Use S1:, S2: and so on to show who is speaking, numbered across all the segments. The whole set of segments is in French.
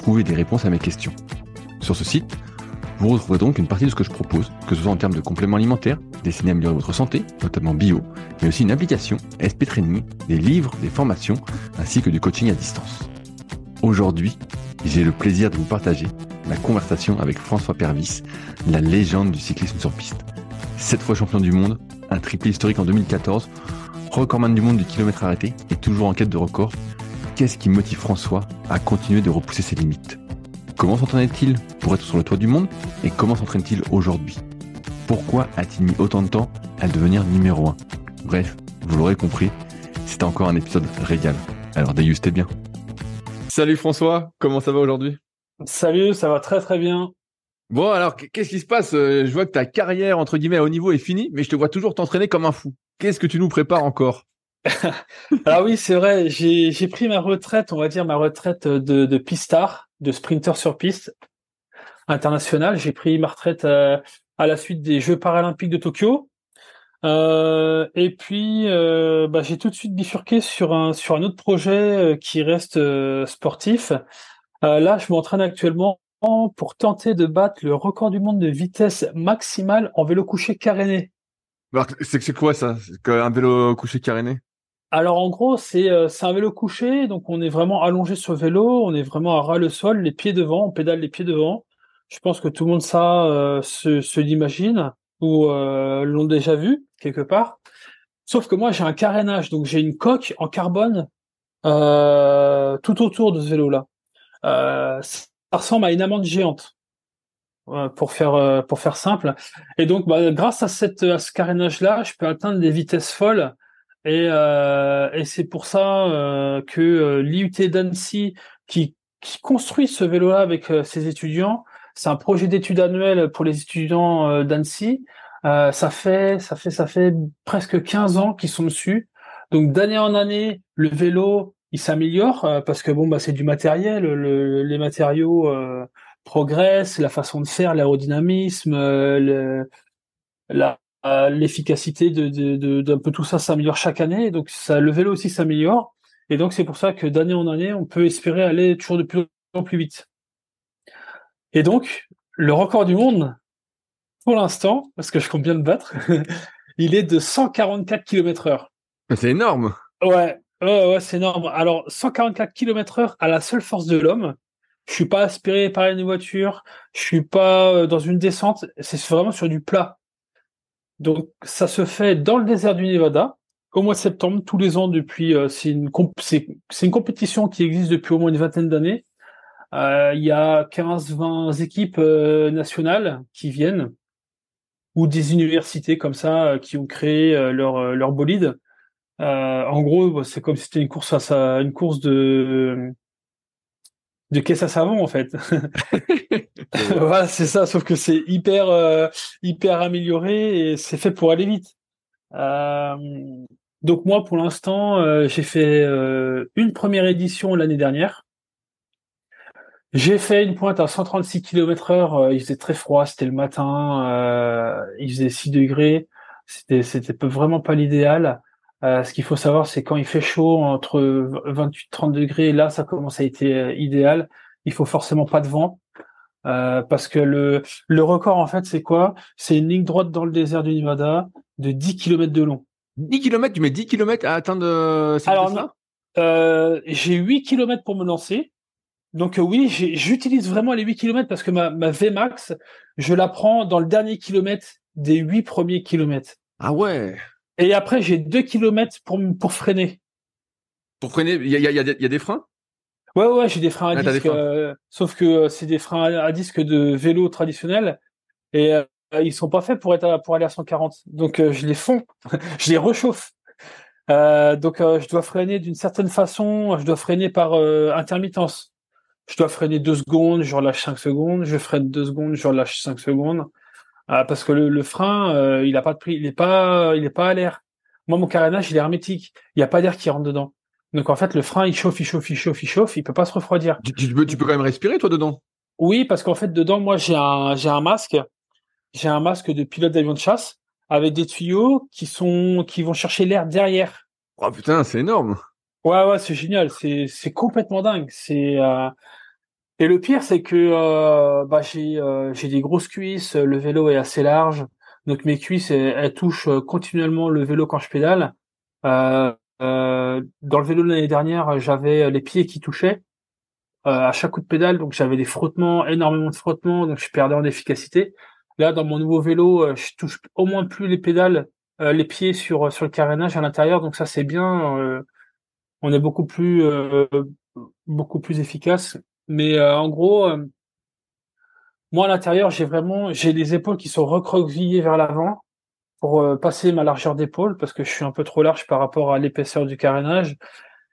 S1: Trouver des réponses à mes questions. Sur ce site, vous retrouverez donc une partie de ce que je propose, que ce soit en termes de compléments alimentaires, destinés à améliorer votre santé, notamment bio, mais aussi une application, SP Training, des livres, des formations, ainsi que du coaching à distance. Aujourd'hui, j'ai le plaisir de vous partager la conversation avec François Pervis, la légende du cyclisme sur piste. Sept fois champion du monde, un triplé historique en 2014, recordman du monde du kilomètre arrêté et toujours en quête de record. Qu'est-ce qui motive François à continuer de repousser ses limites? Comment s'entraînait-il pour être sur le toit du monde? Et comment s'entraîne-t-il aujourd'hui? Pourquoi a-t-il mis autant de temps à devenir numéro 1 Bref, vous l'aurez compris, c'est encore un épisode régal. Alors dégustez bien. Salut François, comment ça va aujourd'hui?
S2: Salut, ça va très très bien.
S1: Bon, alors, qu'est-ce qui se passe? Euh, Je vois que ta carrière, entre guillemets, à haut niveau est finie, mais je te vois toujours t'entraîner comme un fou. Qu'est-ce que tu nous prépares encore?
S2: Alors oui, c'est vrai, j'ai pris ma retraite, on va dire ma retraite de, de pistard, de sprinter sur piste international. J'ai pris ma retraite euh, à, la suite des Jeux paralympiques de Tokyo. Euh, et puis, bah, j'ai tout de suite bifurqué sur un sur un autre projet qui reste sportif. là, je m'entraîne actuellement pour tenter de battre le record du monde de vitesse maximale en vélo couché caréné.
S1: C'est quoi ça? Un vélo couché caréné?
S2: Alors en gros, c'est euh, un vélo couché, donc on est vraiment allongé sur le vélo, on est vraiment à ras le sol, les pieds devant, on pédale les pieds devant. Je pense que tout le monde ça euh, se, l'imagine ou euh, l'ont déjà vu quelque part. Sauf que moi j'ai un carénage, donc j'ai une coque en carbone euh, tout autour de ce vélo-là ça ressemble à une amande géante pour faire pour faire simple. Et donc, bah, grâce à cette à ce carénage là, je peux atteindre des vitesses folles. Et, euh, et c'est pour ça euh, que l'IUT d'Annecy, qui, qui construit ce vélo-là avec ses étudiants, c'est un projet d'études annuel pour les étudiants d'Annecy. ça fait ça fait ça fait presque 15 ans qu'ils sont dessus. Donc d'année en année, le vélo il s'améliore euh, parce que bon bah c'est du matériel, les matériaux euh, progressent, la façon de faire, l'aérodynamisme, euh, l'efficacité de, d'un peu tout ça s'améliore chaque année, donc ça, le vélo aussi s'améliore, et donc c'est pour ça que d'année en année, on peut espérer aller toujours de plus en plus vite. Et donc, le record du monde, pour l'instant, parce que je compte bien le battre, il est de 144 km heure.
S1: C'est énorme.
S2: Ouais, Ouais, ouais, c'est énorme. Alors, 144 km heure à la seule force de l'homme. Je suis pas aspiré par une voiture. Je suis pas euh, dans une descente. C'est vraiment sur du plat. Donc, ça se fait dans le désert du Nevada au mois de septembre tous les ans depuis. Euh, c'est une c'est une compétition qui existe depuis au moins une vingtaine d'années. Euh, il y a 15-20 équipes nationales qui viennent ou des universités comme ça qui ont créé leur leur bolide. Euh, en gros, bah, c'est comme si c'était une course à une course de de caisse à savon en fait. voilà, c'est ça. Sauf que c'est hyper euh, hyper amélioré et c'est fait pour aller vite. Euh, donc moi, pour l'instant, j'ai fait une première édition l'année dernière. J'ai fait une pointe à 136 km heure. il faisait très froid, c'était le matin. il faisait 6 degrés. C'était c'était vraiment pas l'idéal. Euh, ce qu'il faut savoir, c'est quand il fait chaud entre 28-30 degrés, là, ça commence à être euh, idéal. Il faut forcément pas de vent. Euh, parce que le, le record, en fait, c'est quoi? C'est une ligne droite dans le désert du Nevada de 10 km de long.
S1: 10 km Tu mets 10 km à atteindre euh, Alors,
S2: euh, j'ai 8 km pour me lancer. Donc oui, j'utilise vraiment les 8 km parce que ma, ma Vmax, je la prends dans le dernier kilomètre des 8 premiers kilomètres.
S1: Ah ouais
S2: et après, j'ai deux kilomètres pour, pour freiner.
S1: Pour freiner, il y a, y, a, y a, des freins?
S2: Ouais, ouais, j'ai des freins à ah, disque. Euh, sauf que euh, c'est des freins à, disque de vélo traditionnel. Et euh, ils sont pas faits pour être pour aller à 140. Donc je les fonds, je les réchauffe. donc je dois freiner d'une certaine façon. Je dois freiner par intermittence. je dois freiner deux secondes, je relâche 5 secondes, je freine deux secondes, je relâche 5 secondes. Euh, parce que le, frein, il a pas de prix, il est pas, il est pas à l'air. Moi, mon carénage, il est hermétique. Il n'y a pas d'air qui rentre dedans. Donc en fait, le frein, il chauffe, il chauffe, il chauffe, il chauffe, il peut pas se refroidir.
S1: Tu, peux, tu peux quand même respirer toi dedans?
S2: Oui, parce qu'en fait, dedans, moi, j'ai un, j'ai un masque, j'ai un masque de pilote d'avion de chasse avec des tuyaux qui sont, qui vont chercher l'air derrière.
S1: Oh putain, c'est énorme.
S2: Ouais, ouais, c'est génial. C'est, c'est complètement dingue. C'est, euh, et le pire, c'est que euh, bah, j'ai euh, j'ai des grosses cuisses, le vélo est assez large, donc mes cuisses elles, touchent euh, continuellement le vélo quand je pédale. Euh, euh, dans le vélo de l'année dernière, j'avais les pieds qui touchaient à chaque coup de pédale, donc j'avais des frottements, énormément de frottements, donc je perdais en efficacité. Là, dans mon nouveau vélo, je touche au moins plus les pédales, les pieds sur sur le carénage à l'intérieur, donc ça c'est bien. on est beaucoup plus beaucoup plus efficace mais euh, en gros, euh, moi à l'intérieur, j'ai vraiment j'ai les épaules qui sont recroquevillées vers l'avant pour euh, passer ma largeur d'épaule parce que je suis un peu trop large par rapport à l'épaisseur du carénage.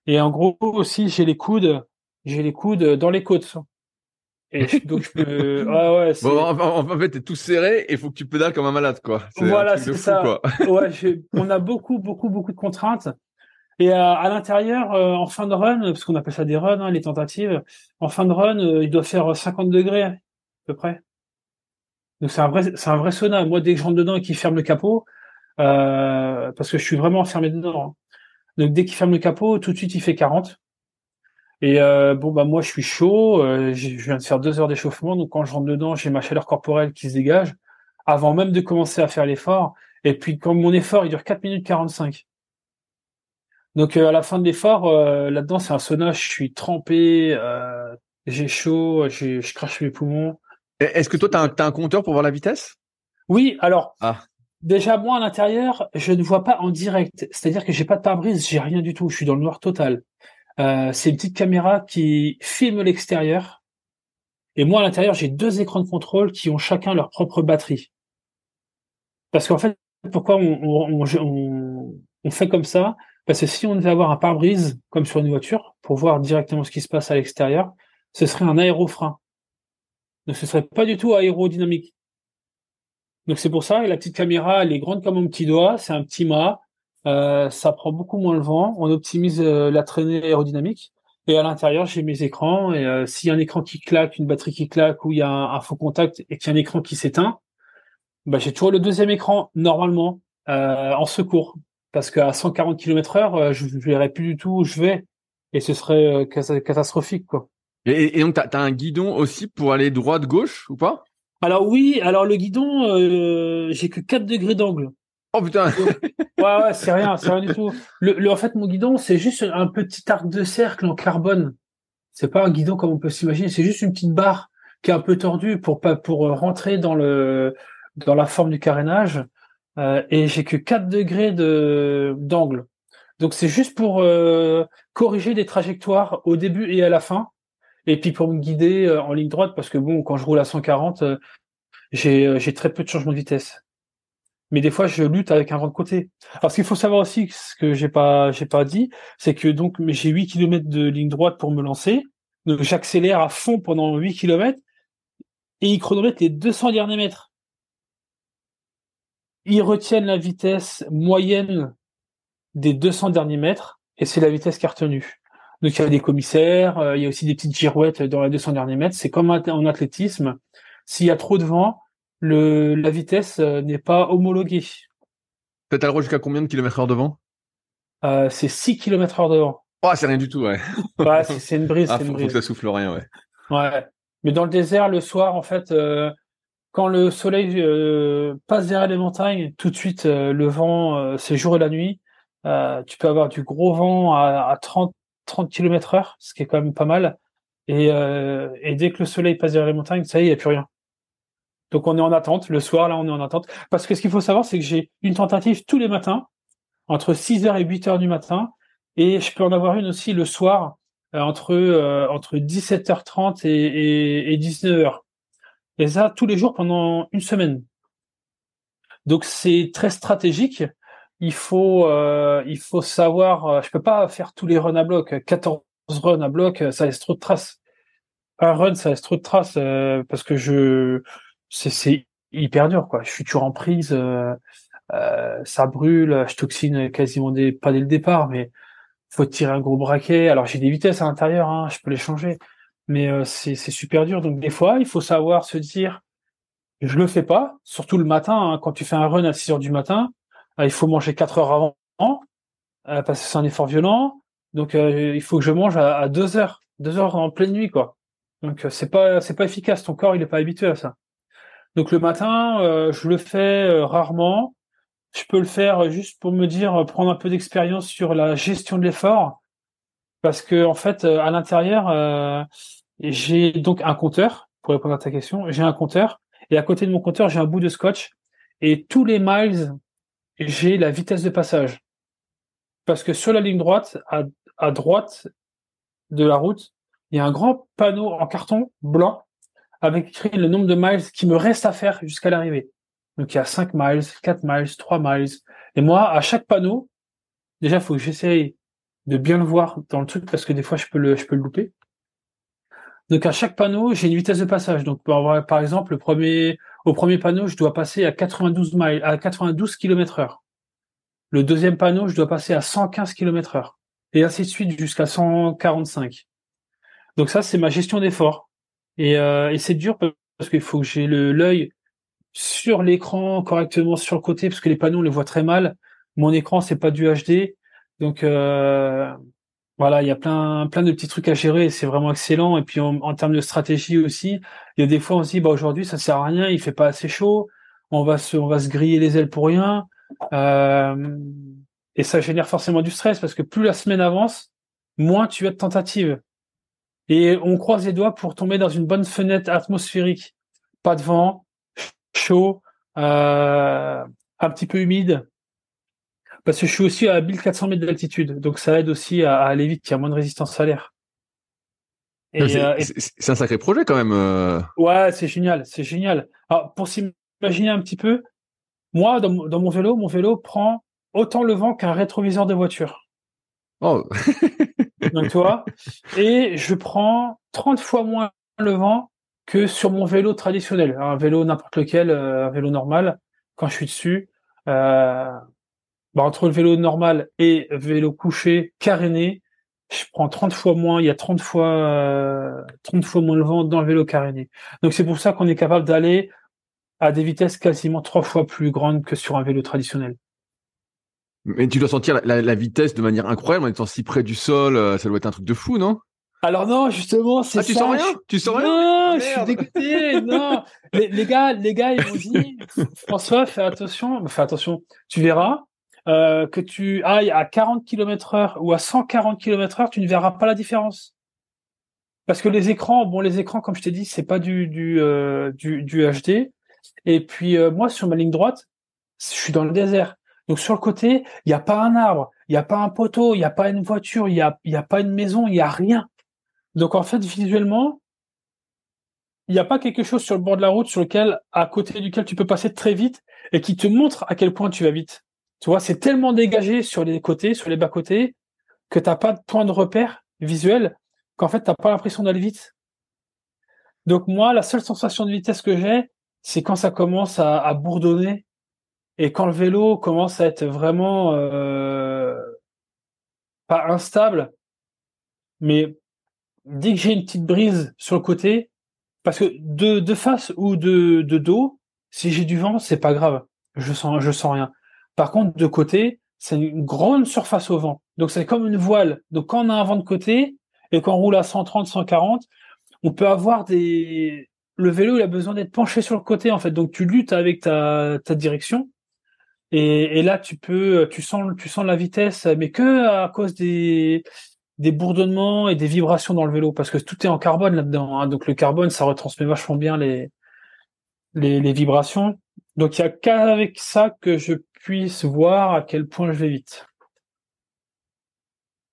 S2: Et en gros aussi, j'ai les coudes, j'ai les coudes dans les côtes.
S1: Et donc je peux. Ah ouais. Bon, en, fait, t'es tout serré et faut que tu pédales comme un malade, quoi.
S2: Voilà, c'est ça. Quoi. ouais, on a beaucoup, beaucoup, beaucoup de contraintes. Et à, à l'intérieur, euh, en fin de run, parce qu'on appelle ça des runs, hein, les tentatives, en fin de run, euh, il doit faire 50 degrés à peu près. Donc c'est un vrai, c'est un vrai sauna. Moi, dès que je rentre dedans et qu'il ferme le capot, euh, parce que je suis vraiment enfermé dedans. Hein. Donc dès qu'il ferme le capot, tout de suite il fait 40. Et euh, bon bah moi je suis chaud, je viens de faire deux heures d'échauffement, donc quand je rentre dedans, j'ai ma chaleur corporelle qui se dégage avant même de commencer à faire l'effort. Et puis quand mon effort il dure 4 minutes 45. Donc euh, à la fin de l'effort, euh, là-dedans c'est un sauna, je suis trempé, euh, j'ai chaud, je crache mes poumons.
S1: Est-ce que toi tu as, un compteur pour voir la vitesse?
S2: Oui, alors ah. déjà moi à l'intérieur, je ne vois pas en direct, c'est-à-dire que j'ai pas de pare-brise, j'ai rien du tout, je suis dans le noir total. c'est une petite caméra qui filme l'extérieur. Et moi à l'intérieur, j'ai deux écrans de contrôle qui ont chacun leur propre batterie. Parce qu'en fait, pourquoi on, on fait comme ça? Parce que si on devait avoir un pare-brise, comme sur une voiture, pour voir directement ce qui se passe à l'extérieur, ce serait un aérofrein. Donc ce serait pas du tout aérodynamique. Donc c'est pour ça, et la petite caméra, elle est grande comme un petit doigt, c'est un petit mât, euh, ça prend beaucoup moins le vent, on optimise euh, la traînée aérodynamique, et à l'intérieur, j'ai mes écrans, et euh, s'il y a un écran qui claque, une batterie qui claque, ou il y a un, faux contact, et qu'il y a un écran qui s'éteint, bah, j'ai toujours le deuxième écran, normalement, en secours parce qu'à 140 km heure, euh, je ne verrais plus du tout où je vais et ce serait euh, catastrophique quoi.
S1: Et, donc tu as, un guidon aussi pour aller droite gauche ou pas?
S2: Alors oui, alors le guidon euh, j'ai que 4 degrés d'angle.
S1: Oh putain.
S2: ouais ouais, c'est rien, c'est rien du tout. Le, en fait mon guidon, c'est juste un petit arc de cercle en carbone. C'est pas un guidon comme on peut s'imaginer, c'est juste une petite barre qui est un peu tordue pour pas pour rentrer dans le dans la forme du carénage euh, et j'ai que 4 degrés de d'angle. Donc c'est juste pour euh, corriger des trajectoires au début et à la fin, et puis pour me guider euh, en ligne droite parce que bon, quand je roule à 140, j'ai j'ai très peu de changement de vitesse. Mais des fois, je lutte avec un vent de côté. Alors, ce qu'il faut savoir aussi, ce que j'ai pas, j'ai pas dit, c'est que donc, j'ai 8 km de ligne droite pour me lancer. Donc, j'accélère à fond pendant 8 km et il chronomètre les 200 derniers mètres ils retiennent la vitesse moyenne des 200 derniers mètres et c'est la vitesse qui est retenue. Donc il y a des commissaires, euh, il y a aussi des petites girouettes dans les 200 derniers mètres. C'est comme en athlétisme. S'il y a trop de vent, le, la vitesse euh, n'est pas homologuée.
S1: Peut-être à jusqu'à combien de kilomètres heure de vent?
S2: Euh, C'est 6 km heure de vent.
S1: Oh, c'est rien du tout, ouais.
S2: ouais, c'est une brise.
S1: Ah, faut, que ça souffle rien, ouais.
S2: Ouais. Mais dans le désert, le soir, en fait, quand le soleil passe derrière les montagnes, tout de suite le vent, c'est jour et la nuit. tu peux avoir du gros vent à, 30 30 km heure, ce qui est quand même pas mal. Et, et dès que le soleil passe derrière les montagnes, ça y est, il n'y a plus rien. Donc on est en attente. Le soir, là, on est en attente. Parce que ce qu'il faut savoir, c'est que j'ai une tentative tous les matins, entre 6h et 8h du matin. Et je peux en avoir une aussi le soir, entre, entre 17h30 et, et, et 19h. Et ça, tous les jours pendant une semaine. Donc c'est très stratégique. Il faut, euh, il faut savoir. Euh, je peux pas faire tous les runs à bloc. 14 runs à bloc, ça laisse trop de traces. un run, ça laisse trop de traces euh, parce que je, c'est hyper dur quoi. Je suis toujours en prise, euh, euh, ça brûle, je toxine quasiment des, pas dès le départ, mais faut tirer un gros braquet. Alors j'ai des vitesses à l'intérieur, hein, je peux les changer, mais c'est super dur. Donc des fois, il faut savoir se dire, je le fais pas, surtout le matin hein, quand tu fais un run à 6 heures du matin, il faut manger 4 heures avant parce que c'est un effort violent. Donc il faut que je mange à, à 2 heures, 2 heures en pleine nuit quoi. Donc euh, c'est pas c'est pas efficace. Ton corps il est pas habitué à ça. Donc le matin, euh, je le fais euh, rarement. Je peux le faire juste pour me dire prendre un peu d'expérience sur la gestion de l'effort, parce que en fait à l'intérieur j'ai donc un compteur pour répondre à ta question. J'ai un compteur et à côté de mon compteur j'ai un bout de scotch et tous les miles j'ai la vitesse de passage parce que sur la ligne droite à, droite de la route il y a un grand panneau en carton blanc avec écrit le nombre de miles qui me reste à faire jusqu'à l'arrivée. Donc il y a 5 miles, 4 miles, 3 miles. Et moi, à chaque panneau, déjà, il faut que j'essaye de bien le voir dans le truc parce que des fois, je peux le, je peux le louper. Donc à chaque panneau, j'ai une vitesse de passage. Donc par exemple, le premier, au premier panneau, je dois passer à 92 miles, à 92 km heure. Le deuxième panneau, je dois passer à 115 km heure. Et ainsi de suite jusqu'à 145. Donc ça, c'est ma gestion d'effort. Et, euh, et c'est dur parce qu'il faut que j'ai l'œil sur l'écran correctement sur le côté parce que les panneaux on les voit très mal. Mon écran c'est pas du HD, donc euh, voilà, il y a plein plein de petits trucs à gérer c'est vraiment excellent. Et puis en, termes de stratégie aussi, il y a des fois on se dit bah aujourd'hui ça sert à rien, il fait pas assez chaud, on va se on va se griller les ailes pour rien. Euh, et ça génère forcément du stress parce que plus la semaine avance, moins tu as de tentatives. Et on croise les doigts pour tomber dans une bonne fenêtre atmosphérique. Pas de vent, chaud, euh, un petit peu humide. Parce que je suis aussi à 1400 mètres d'altitude. Donc ça aide aussi à, aller vite. Il y a moins de résistance à l'air.
S1: Euh, c'est un sacré projet quand même. Euh.
S2: Ouais, c'est génial. C'est génial. Alors, pour s'imaginer un petit peu, moi, dans, dans mon vélo, mon vélo prend autant le vent qu'un rétroviseur de voiture. Oh. Donc, tu vois, et je prends 30 fois moins le vent que sur mon vélo traditionnel, un vélo n'importe lequel, euh, un vélo normal. Quand je suis dessus, euh, bah, entre le vélo normal et vélo couché caréné, je prends 30 fois moins, il y a 30 fois, euh, 30 fois moins le vent dans le vélo caréné. Donc c'est pour ça qu'on est capable d'aller à des vitesses quasiment trois fois plus grandes que sur un vélo traditionnel.
S1: Mais tu dois sentir la, vitesse de manière incroyable en étant si près du sol. Euh, ça doit être un truc de fou, non?
S2: Alors non, justement, c'est ah,
S1: tu sens rien? Tu sens rien?
S2: Non, je suis dégoûté. non, les, gars, les gars, ils m'ont dit, François, fais attention, fais attention. Tu verras euh, que tu ailles à 40 km heure ou à 140 km heure, tu ne verras pas la différence. Parce que les écrans, bon, les écrans, comme je t'ai dit, c'est pas du du, euh, du, HD. Et puis moi, sur ma ligne droite, je suis dans le désert. Donc sur le côté, il n'y a pas un arbre, il n'y a pas un poteau, il n'y a pas une voiture, il n'y a, y a pas une maison, il n'y a rien. Donc en fait, visuellement, il n'y a pas quelque chose sur le bord de la route sur lequel, à côté duquel tu peux passer très vite et qui te montre à quel point tu vas vite. Tu vois, c'est tellement dégagé sur les côtés, sur les bas-côtés, que tu n'as pas de point de repère visuel qu'en fait, tu n'as pas l'impression d'aller vite. Donc moi, la seule sensation de vitesse que j'ai, c'est quand ça commence à bourdonner et quand le vélo commence à être vraiment euh, pas instable, mais dès que j'ai une petite brise sur le côté, parce que de, de face ou de, de dos, si j'ai du vent, c'est pas grave. Je sens, je sens rien. Par contre, de côté, c'est une grande surface au vent. Donc c'est comme une voile. Donc quand on a un vent de côté et qu'on roule à 130, 140, on peut avoir des, le vélo, il a besoin d'être penché sur le côté, en fait. Donc tu luttes avec ta, ta direction et, là, tu peux, tu sens, tu sens la vitesse, mais que à cause des, des bourdonnements et des vibrations dans le vélo, parce que tout est en carbone là-dedans. Hein. donc le carbone, ça retransmet vachement bien les, les, les vibrations. Donc il y a qu'avec ça que je puisse voir à quel point je vais vite.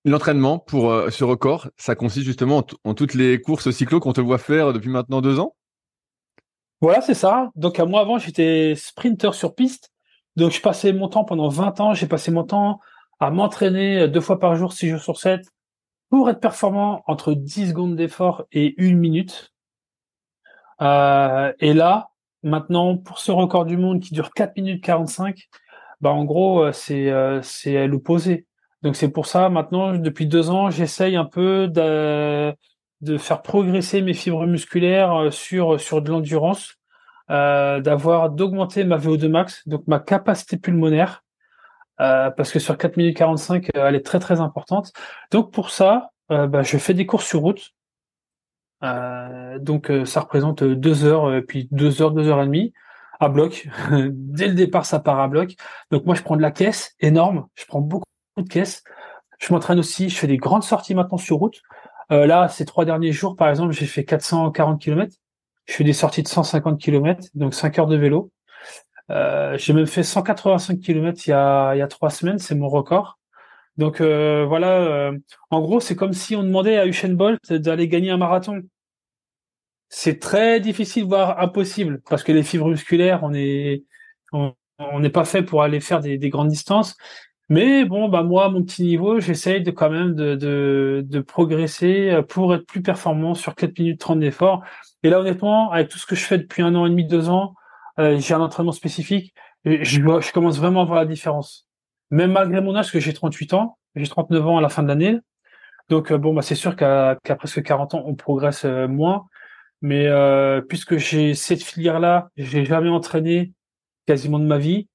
S1: L'entraînement pour euh, ce record, ça consiste justement en, en toutes les courses cyclo qu'on te voit faire depuis maintenant deux ans?
S2: Voilà, c'est ça. Donc à moi avant, j'étais sprinter sur piste. Donc, je passais mon temps pendant 20 ans, j'ai passé mon temps à m'entraîner deux fois par jour, six jours sur sept, pour être performant entre 10 secondes d'effort et une minute. Euh, et là, maintenant, pour ce record du monde qui dure 4 minutes 45, bah en gros, euh, c'est euh, c'est l'opposé. Donc c'est pour ça, maintenant, depuis deux ans, j'essaye un peu de, de faire progresser mes fibres musculaires euh, sur, sur de l'endurance, d'avoir d'augmenter ma VO2 max, donc ma capacité pulmonaire, parce que sur 4 minutes 45, euh, elle est très très importante. Donc pour ça, bah, je fais des courses sur route. Donc ça représente deux heures, puis deux heures, deux heures et demie bloc. Dès le départ, ça part à bloc. Donc moi, je prends de la caisse énorme. Je prends beaucoup de caisse. Je m'entraîne aussi. Je fais des grandes sorties maintenant sur route. Euh, là, ces trois derniers jours, par exemple, j'ai fait 440 km. Je fais des sorties de 150 km, donc 5 heures de vélo. Euh, j'ai même fait 185 km il y a, il y a trois semaines, c'est mon record. Donc euh, voilà, en gros, c'est comme si on demandait à Usain Bolt d'aller gagner un marathon. C'est très difficile, voire impossible, parce que les fibres musculaires, on est on n'est pas fait pour aller faire des, des, grandes distances. Mais bon, bah moi, mon petit niveau, j'essaye de quand même de, de, de, progresser pour être plus performant sur 4 minutes 30 d'effort. Et là, honnêtement, avec tout ce que je fais depuis un an et demi, deux ans, euh, j'ai un entraînement spécifique. Je, je commence vraiment à voir la différence. Même malgré mon âge, que j'ai 38 ans, j'ai 39 ans à la fin de l'année. Donc euh, bon, bah c'est sûr qu'à presque 40 ans, on progresse euh, moins. Mais euh, puisque j'ai cette filière-là, j'ai jamais entraîné quasiment de ma vie.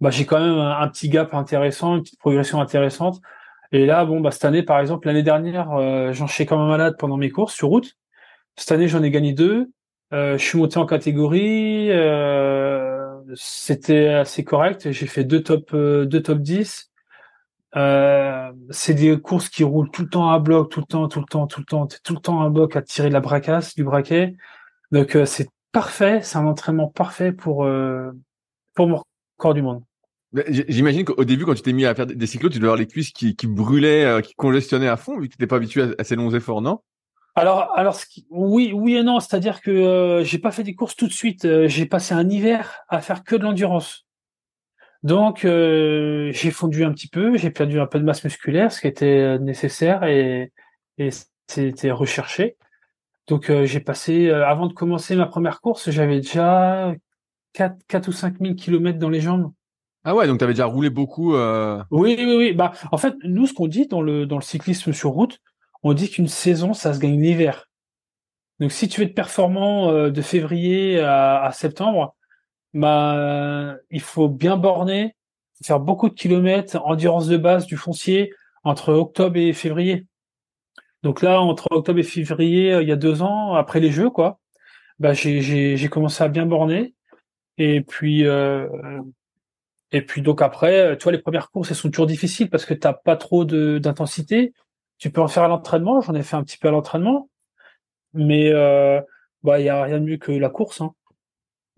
S2: Bah, j'ai quand même un, petit gap intéressant, une petite progression intéressante. Et là, bon, bah, cette année, par exemple, l'année dernière, euh, j'en suis comme un malade pendant mes courses sur route. Cette année, j'en ai gagné deux. Euh, je suis monté en catégorie. Euh, c'était assez correct. J'ai fait deux top, euh, deux top 10. Euh, c'est des courses qui roulent tout le temps à bloc, tout le temps, tout le temps, tout le temps, tout le temps à bloc à tirer de la bracasse, du braquet. Donc euh, c'est parfait, c'est un entraînement parfait pour euh, pour mon corps du monde.
S1: J'imagine qu'au début, quand tu t'es mis à faire des cyclos, tu devais avoir les cuisses qui, qui brûlaient, qui congestionnaient à fond, vu que tu n'étais pas habitué à, ces longs efforts, non?
S2: Alors, alors oui, oui et non. C'est-à-dire que j'ai pas fait des courses tout de suite. J'ai passé un hiver à faire que de l'endurance. Donc, euh, j'ai fondu un petit peu, j'ai perdu un peu de masse musculaire, ce qui était nécessaire et, et c'était recherché. Donc, euh, j'ai passé, avant de commencer ma première course, j'avais déjà 4, 4 ou 5 000 kilomètres dans les jambes.
S1: Ah ouais, donc tu avais déjà roulé beaucoup. Euh...
S2: Oui, oui, oui. Bah, en fait, nous, ce qu'on dit dans le dans le cyclisme sur route, on dit qu'une saison, ça se gagne l'hiver. Donc, si tu veux être performant euh, de février à, à, septembre, bah, il faut bien borner, faire beaucoup de kilomètres, endurance de base, du foncier entre octobre et février. Donc là, entre octobre et février, euh, il y a deux ans, après les Jeux, quoi, bah, j'ai commencé à bien borner. Et puis, euh, et puis donc après, toi, les premières courses, elles sont toujours difficiles parce que t'as pas trop d'intensité. Tu peux en faire à l'entraînement. J'en ai fait un petit peu à l'entraînement, mais euh, bah il y a rien de mieux que la course. Hein.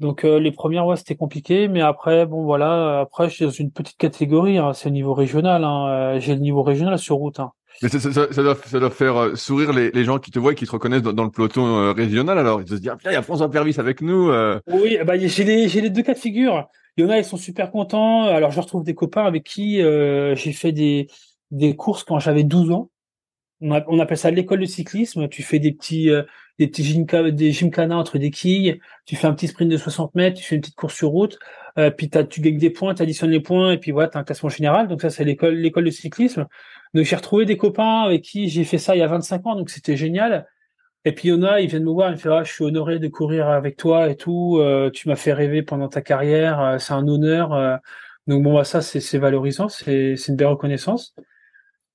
S2: Donc euh, les premières, ouais, c'était compliqué, mais après, bon voilà, après je suis dans une petite catégorie. Hein, c'est au niveau régional. Hein, J'ai le niveau régional sur route. Hein.
S1: Mais ça, ça, ça, doit, ça doit faire euh, sourire les, les, gens qui te voient et qui te reconnaissent dans, dans le peloton euh, régional. Alors ils se disent, ah, il y a François Pervis avec nous. Euh.
S2: Oui, bah j'ai les, j'ai les deux cas de figure. Il y en a, ils sont super contents. Alors, je retrouve des copains avec qui euh, j'ai fait des, des courses quand j'avais 12 ans. On, appelle ça l'école de cyclisme. Tu fais des petits, euh, des petits des gymkhana entre des quilles. Tu fais un petit sprint de 60 mètres. Tu fais une petite course sur route. Euh, puis tu gagnes des points, tu additionnes les points. Et puis voilà, tu as un classement général. Donc ça, c'est l'école, l'école de cyclisme. Donc j'ai retrouvé des copains avec qui j'ai fait ça il y a 25 ans. Donc c'était génial. Et puis il y en a, ils viennent me voir, ils me font ah, je suis honoré de courir avec toi et tout. Euh, tu m'as fait rêver pendant ta carrière, euh, c'est un honneur. Euh. donc bon, bah ça c'est valorisant, c'est c'est une belle reconnaissance.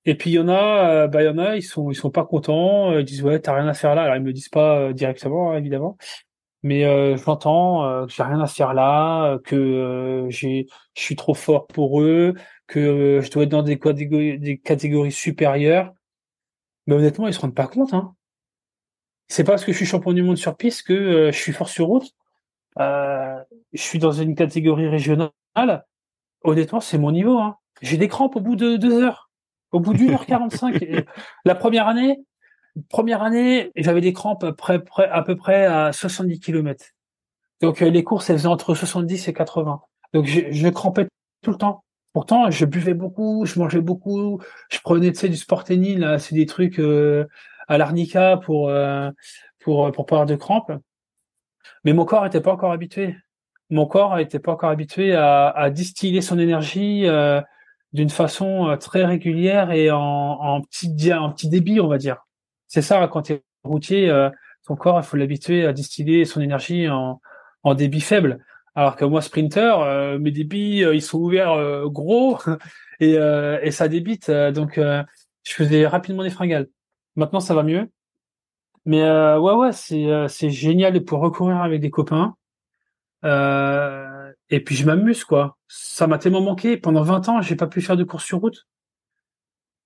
S2: Et puis il y en a, bah il y en a, ils sont ils sont pas contents, ils disent ouais t'as rien à faire là. Alors ils me le disent pas directement hein, évidemment, mais je l'entends que j'ai rien à faire là, que j'ai je suis trop fort pour eux, que je dois être dans des catégories supérieures. Mais honnêtement ils se rendent pas compte hein c'est pas parce que je suis champion du monde sur piste que euh, je suis fort sur route. Euh, je suis dans une catégorie régionale. Honnêtement, c'est mon niveau. Hein. J'ai des crampes au bout de deux heures, au bout d'une heure quarante-cinq. La première année, première année, j'avais des crampes à, près, à peu près à 70 km. Donc euh, les courses, elles faisaient entre 70 et 80. Donc je, je crampais tout le temps. Pourtant, je buvais beaucoup, je mangeais beaucoup, je prenais, tu sais, du sporténine, là, c'est des trucs euh, à l'arnica pour, euh, pour, pour pas avoir de crampes. Mais mon corps n'était pas encore habitué. Mon corps n'était pas encore habitué à, à distiller son énergie euh, d'une façon très régulière et en, petit, débit, on va dire. C'est ça, quand tu es routier, ton corps, il faut l'habituer à distiller son énergie en, débit faible. Alors que moi, sprinter, euh, mes débits, euh, ils sont ouverts euh, gros et, et ça débite. donc, je faisais rapidement des fringales. Maintenant, ça va mieux. Mais ouais, ouais, c'est c'est génial de pouvoir recourir avec des copains. Et puis, je m'amuse, quoi. Ça m'a tellement manqué. Pendant 20 ans, j'ai pas pu faire de course sur route.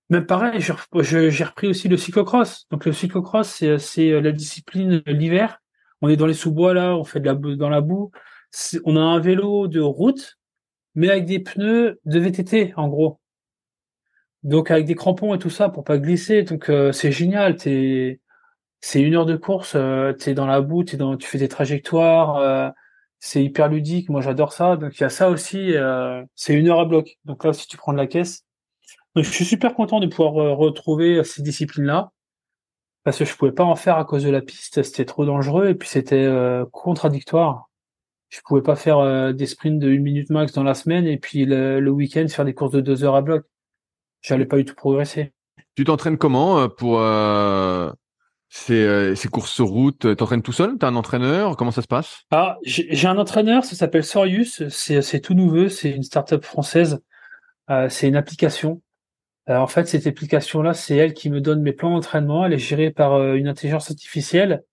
S2: Même pareil, j'ai repris aussi le cyclocross. Donc, le cyclocross, c'est la discipline l'hiver. On est dans les sous-bois, là, on fait de la, dans la boue on a un vélo de route, mais avec des pneus de VTT, en gros. Donc avec des crampons et tout ça pour pas glisser. Donc euh, c'est génial. C'est une heure de course. Euh, t'es dans la boue, t'es dans, tu fais des trajectoires. Euh, c'est hyper ludique. Moi j'adore ça. Donc il y a ça aussi. c'est une heure à bloc. Donc là aussi tu prends de la caisse. Donc je suis super content de pouvoir retrouver ces disciplines-là parce que je pouvais pas en faire à cause de la piste. C'était trop dangereux et puis c'était contradictoire je pouvais pas faire euh, des sprints de 1 minute max dans la semaine et puis le, week-end faire des courses de 2 heures à bloc. J'allais pas du tout progresser.
S1: Tu t'entraînes comment euh, pour euh, ces, ces, courses sur route T'entraînes tout seul? T'as un entraîneur? Comment ça se passe?
S2: Ah, j'ai un entraîneur, ça s'appelle Sorius. C'est tout nouveau, c'est une startup française. c'est une application. en fait, cette application-là, c'est elle qui me donne mes plans d'entraînement. Elle est gérée par une intelligence artificielle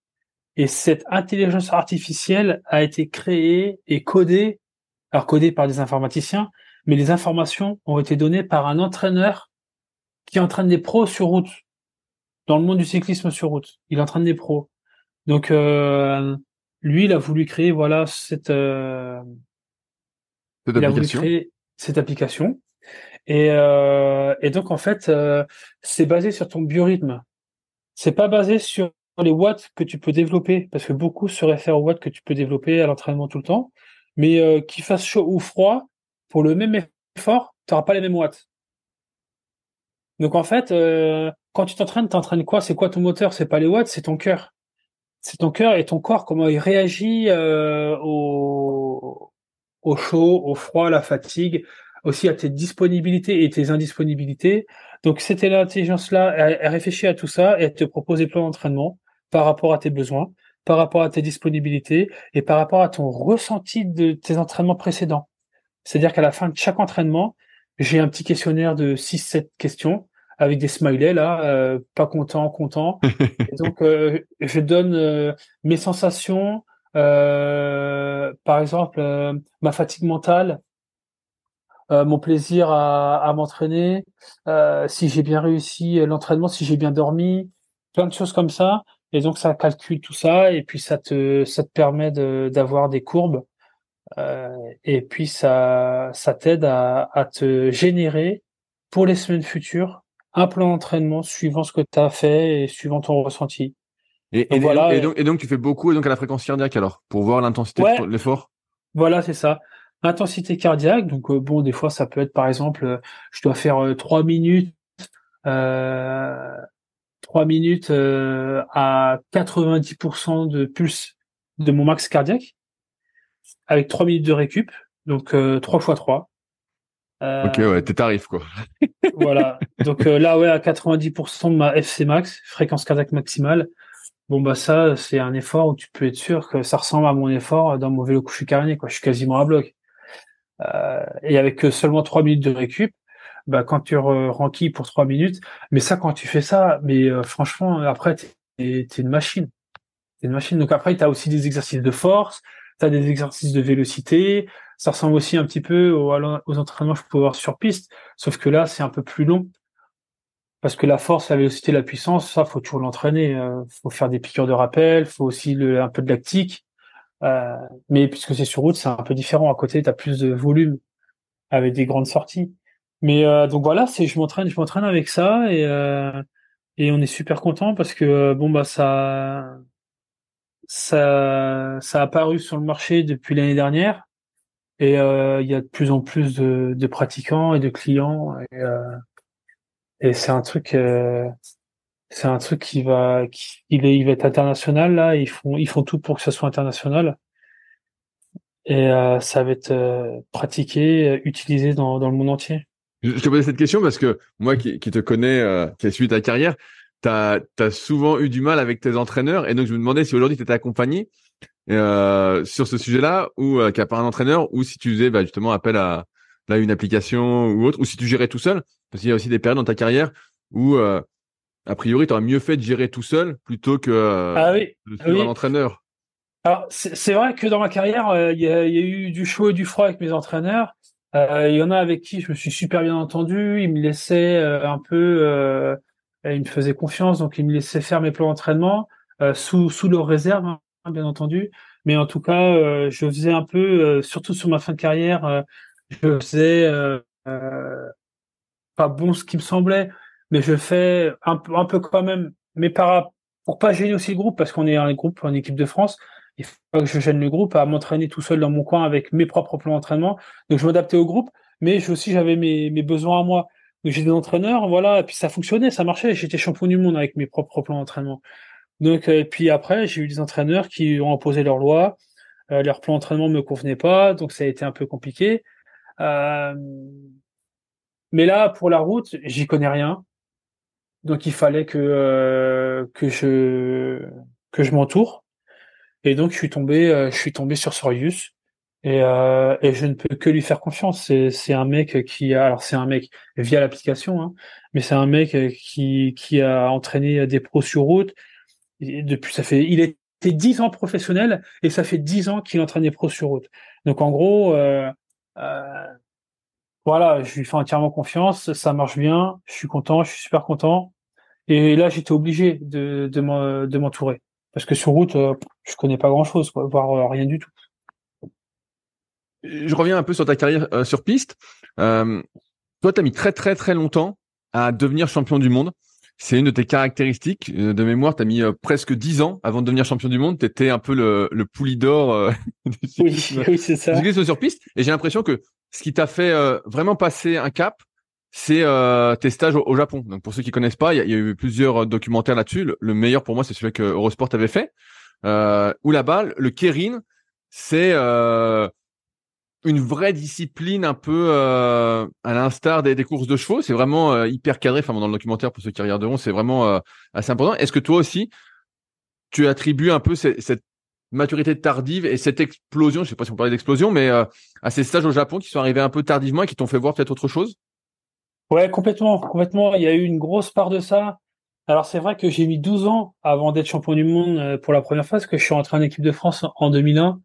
S2: et cette intelligence artificielle a été créée et codée, alors codée par des informaticiens, mais les informations ont été données par un entraîneur qui entraîne des pros sur route, dans le monde du cyclisme sur route. Il entraîne des pros. Donc euh, lui, il a voulu créer voilà cette, euh, il a voulu créer cette application. Et, euh, et donc en fait, c'est basé sur ton biorhythme. C'est pas basé sur les watts que tu peux développer, parce que beaucoup se réfèrent aux watts que tu peux développer à l'entraînement tout le temps, mais qu'il fasse chaud ou froid, pour le même effort, tu n'auras pas les mêmes watts. Donc en fait, euh, quand tu t'entraînes, tu entraînes quoi? C'est quoi ton moteur? C'est pas les watts, c'est ton cœur. C'est ton cœur et ton corps, comment il réagit euh, au, au chaud, au froid, à la fatigue, aussi à tes disponibilités et tes indisponibilités. Donc cette intelligence-là, elle, réfléchit à tout ça et elle te propose des plans d'entraînement par rapport à tes besoins, par rapport à tes disponibilités et par rapport à ton ressenti de tes entraînements précédents. C'est-à-dire qu'à la fin de chaque entraînement, j'ai un petit questionnaire de 6-7 questions avec des smileys là, euh, pas content, content. et donc euh, je donne euh, mes sensations, par exemple ma fatigue mentale, mon plaisir à, m'entraîner, si j'ai bien réussi l'entraînement, si j'ai bien dormi, plein de choses comme ça. Et donc ça calcule tout ça et puis ça te ça te permet d'avoir des courbes et puis ça ça t'aide à te générer pour les semaines futures un plan d'entraînement suivant ce que tu as fait et suivant ton ressenti.
S1: Et, et, voilà, et, donc, et donc tu fais beaucoup et donc à la fréquence cardiaque alors pour voir l'intensité de l'effort?
S2: Voilà, c'est ça. Intensité cardiaque, donc euh, bon, des fois ça peut être par exemple, euh, je dois faire euh, trois minutes euh, 3 minutes euh, à 90% de pulse de mon max cardiaque, avec 3 minutes de récup, donc euh, 3 x 3.
S1: Ok, ouais, tes tarifs, quoi.
S2: voilà. Donc euh, là, ouais, à 90% de ma FC max, fréquence cardiaque maximale. Bon, bah ça, c'est un effort où tu peux être sûr que ça ressemble à mon effort dans mon vélo couché carné, quoi. Je suis quasiment à bloc. Euh, et avec seulement 3 minutes de récup, bah, quand tu renquilles pour trois minutes. Mais ça, quand tu fais ça, mais euh, franchement, après, t'es es une machine. T'es une machine. Donc après, tu as aussi des exercices de force, tu as des exercices de vélocité. Ça ressemble aussi un petit peu aux, entraînements que je peux avoir sur piste, sauf que là, c'est un peu plus long. Parce que la force, la vélocité, la puissance, ça, faut toujours l'entraîner. Euh, faut faire des piqûres de rappel, faut aussi un peu de lactique. Euh, mais puisque c'est sur route, c'est un peu différent. À côté, tu as plus de volume avec des grandes sorties. Mais euh, donc voilà, c'est je m'entraîne, je m'entraîne avec ça et euh, et on est super content parce que euh, bon bah ça ça ça a apparu sur le marché depuis l'année dernière Et il y a de plus en plus de, de pratiquants et de clients. Et, et c'est un truc c'est un truc qui va, qui, il, est, il va être international là. Ils font, ils font tout pour que ça soit international. Et euh, ça va être euh, pratiqué, euh, utilisé dans, dans le monde entier.
S1: Je te posais cette question parce que moi qui, qui te connais, euh, qui a suivi ta carrière, tu as, souvent eu du mal avec tes entraîneurs. Et donc, je me demandais si aujourd'hui tu étais accompagné euh, sur ce sujet-là ou euh, a pas un entraîneur ou si tu faisais bah, justement appel à là, une application ou autre, ou si tu gérais tout seul. Parce qu'il y a aussi des périodes dans ta carrière où euh, a priori, tu aurais mieux fait de gérer tout seul plutôt que euh,
S2: ah oui,
S1: de suivre un entraîneur.
S2: Alors, c'est vrai que dans ma carrière, il y, a, eu du chaud et du froid avec mes entraîneurs. Il y en a avec qui je me suis super bien entendu. Ils me laissaient un peu, ils me faisaient confiance, donc ils me laissaient faire mes plans d'entraînement sous sous leur réserve, hein, bien entendu. Mais en tout cas, je faisais un peu, surtout sur ma fin de carrière, je faisais pas bon ce qui me semblait mais je fais un peu, un peu quand même, mais pour pas gêner aussi le groupe, parce qu'on est un groupe, en équipe de France, il faut pas que je gêne le groupe à m'entraîner tout seul dans mon coin avec mes propres plans d'entraînement. Donc je m'adaptais au groupe, mais je, aussi j'avais mes, mes besoins à moi. Donc j'ai des entraîneurs, voilà, et puis ça fonctionnait, ça marchait. J'étais champion du monde avec mes propres plans d'entraînement. Donc et puis après, j'ai eu des entraîneurs qui ont imposé leurs lois. Euh, leur plan d'entraînement me convenait pas, donc ça a été un peu compliqué. Euh... Mais là, pour la route, j'y connais rien. Donc il fallait que euh, que je que je m'entoure. Et donc je suis tombé euh, je suis tombé sur Sorius et euh, et je ne peux que lui faire confiance. C'est un mec qui a alors c'est un mec via l'application hein, mais c'est un mec qui qui a entraîné des pros sur route depuis ça fait il était dix ans professionnel et ça fait dix ans qu'il entraîne des pros sur route. Donc en gros euh, euh, voilà, je lui fais entièrement confiance, ça marche bien, je suis content, je suis super content. Et là, j'étais obligé de, m'entourer. Parce que sur route, euh, je connais pas grand chose, quoi, voire rien du tout.
S1: Je reviens un peu sur ta carrière sur piste. Toi, tu as mis très très très longtemps à devenir champion du monde. C'est une de tes caractéristiques. De mémoire, tu as mis presque dix ans avant de devenir champion du monde. Tu étais un peu le, le pouli d'or
S2: oui, oui c'est ça.
S1: sur piste. Et j'ai l'impression que ce qui t'a fait euh, vraiment passer un cap, c'est euh, tes stages au, Japon. Donc pour ceux qui connaissent pas, il y, a eu plusieurs euh, documentaires là-dessus. Le, meilleur pour moi, c'est celui que Eurosport avait fait, euh, où là-bas, le Kerin, c'est une vraie discipline un peu à l'instar des, des, courses de chevaux. C'est vraiment hyper cadré. Enfin, dans le documentaire, pour ceux qui regarderont, c'est vraiment assez important. Est-ce que toi aussi, tu attribues un peu cette maturité tardive et cette explosion, je sais pas si on parlait d'explosion, mais euh, à ces stages au Japon qui sont arrivés un peu tardivement et qui t'ont fait voir peut-être autre chose?
S2: Ouais, complètement, complètement. Il y a eu une grosse part de ça. Alors c'est vrai que j'ai mis 12 ans avant d'être champion du monde euh, pour la première fois, parce que je suis rentré en équipe de France en 2001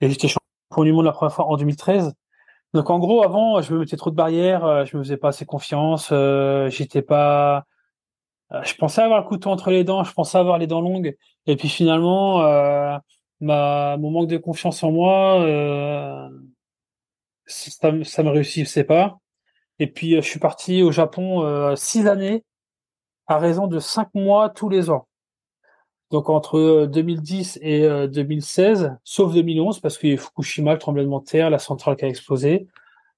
S2: et j'étais champion du monde la première fois en 2013. Donc en gros, avant, je me mettais trop de barrières, euh, je me faisais pas assez confiance, j'étais pas, je pensais avoir le couteau entre les dents, je pensais avoir les dents longues, et puis finalement, ma mon manque de confiance en moi, euh, ça, ça me réussissait pas. Et puis euh, je suis parti au Japon euh, six années à raison de cinq mois tous les ans. Donc entre 2010 et 2016, sauf 2011 parce qu'il y a Fukushima, le tremblement de terre, la centrale qui a explosé.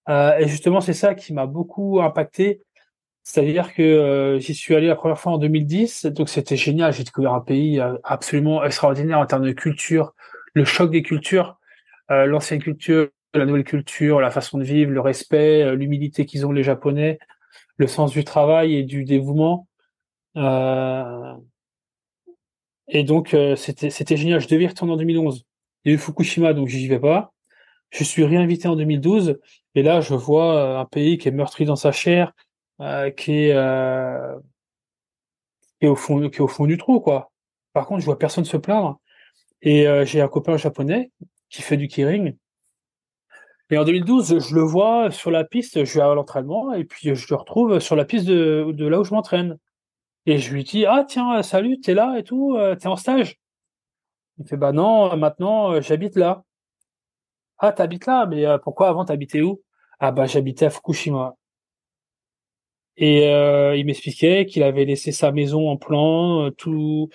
S2: et justement, c'est ça qui m'a beaucoup impacté. C'est-à-dire que j'y suis allé la première fois en 2010, donc c'était génial. J'ai découvert un pays absolument extraordinaire en termes de culture, le choc des cultures, euh, l'ancienne culture, la nouvelle culture, la façon de vivre, le respect, euh, l'humilité qu'ils ont les Japonais, le sens du travail et du dévouement. Euh, et donc c'était c'était génial. Je devais y retourner en 2011. Il y a eu Fukushima, donc j'y vais pas. Je suis réinvité en 2012 et là je vois un pays qui est meurtri dans sa chair, qui est qui est au fond qui est au fond du trou quoi. Par contre, je vois personne se plaindre. Et euh, j'ai un copain japonais qui fait du keiring. Et en 2012, je le vois sur la piste, je vais à l'entraînement, et puis je le retrouve sur la piste de là où je m'entraîne. Et je lui dis, ah tiens, salut, t'es là et tout, euh, t'es en stage? Il fait, bah non, maintenant, euh, j'habite là. Ah, t'habites là, mais pourquoi avant t'habitais où Ah bah j'habitais à Fukushima. Et il m'expliquait qu'il avait laissé sa maison en plan, tout,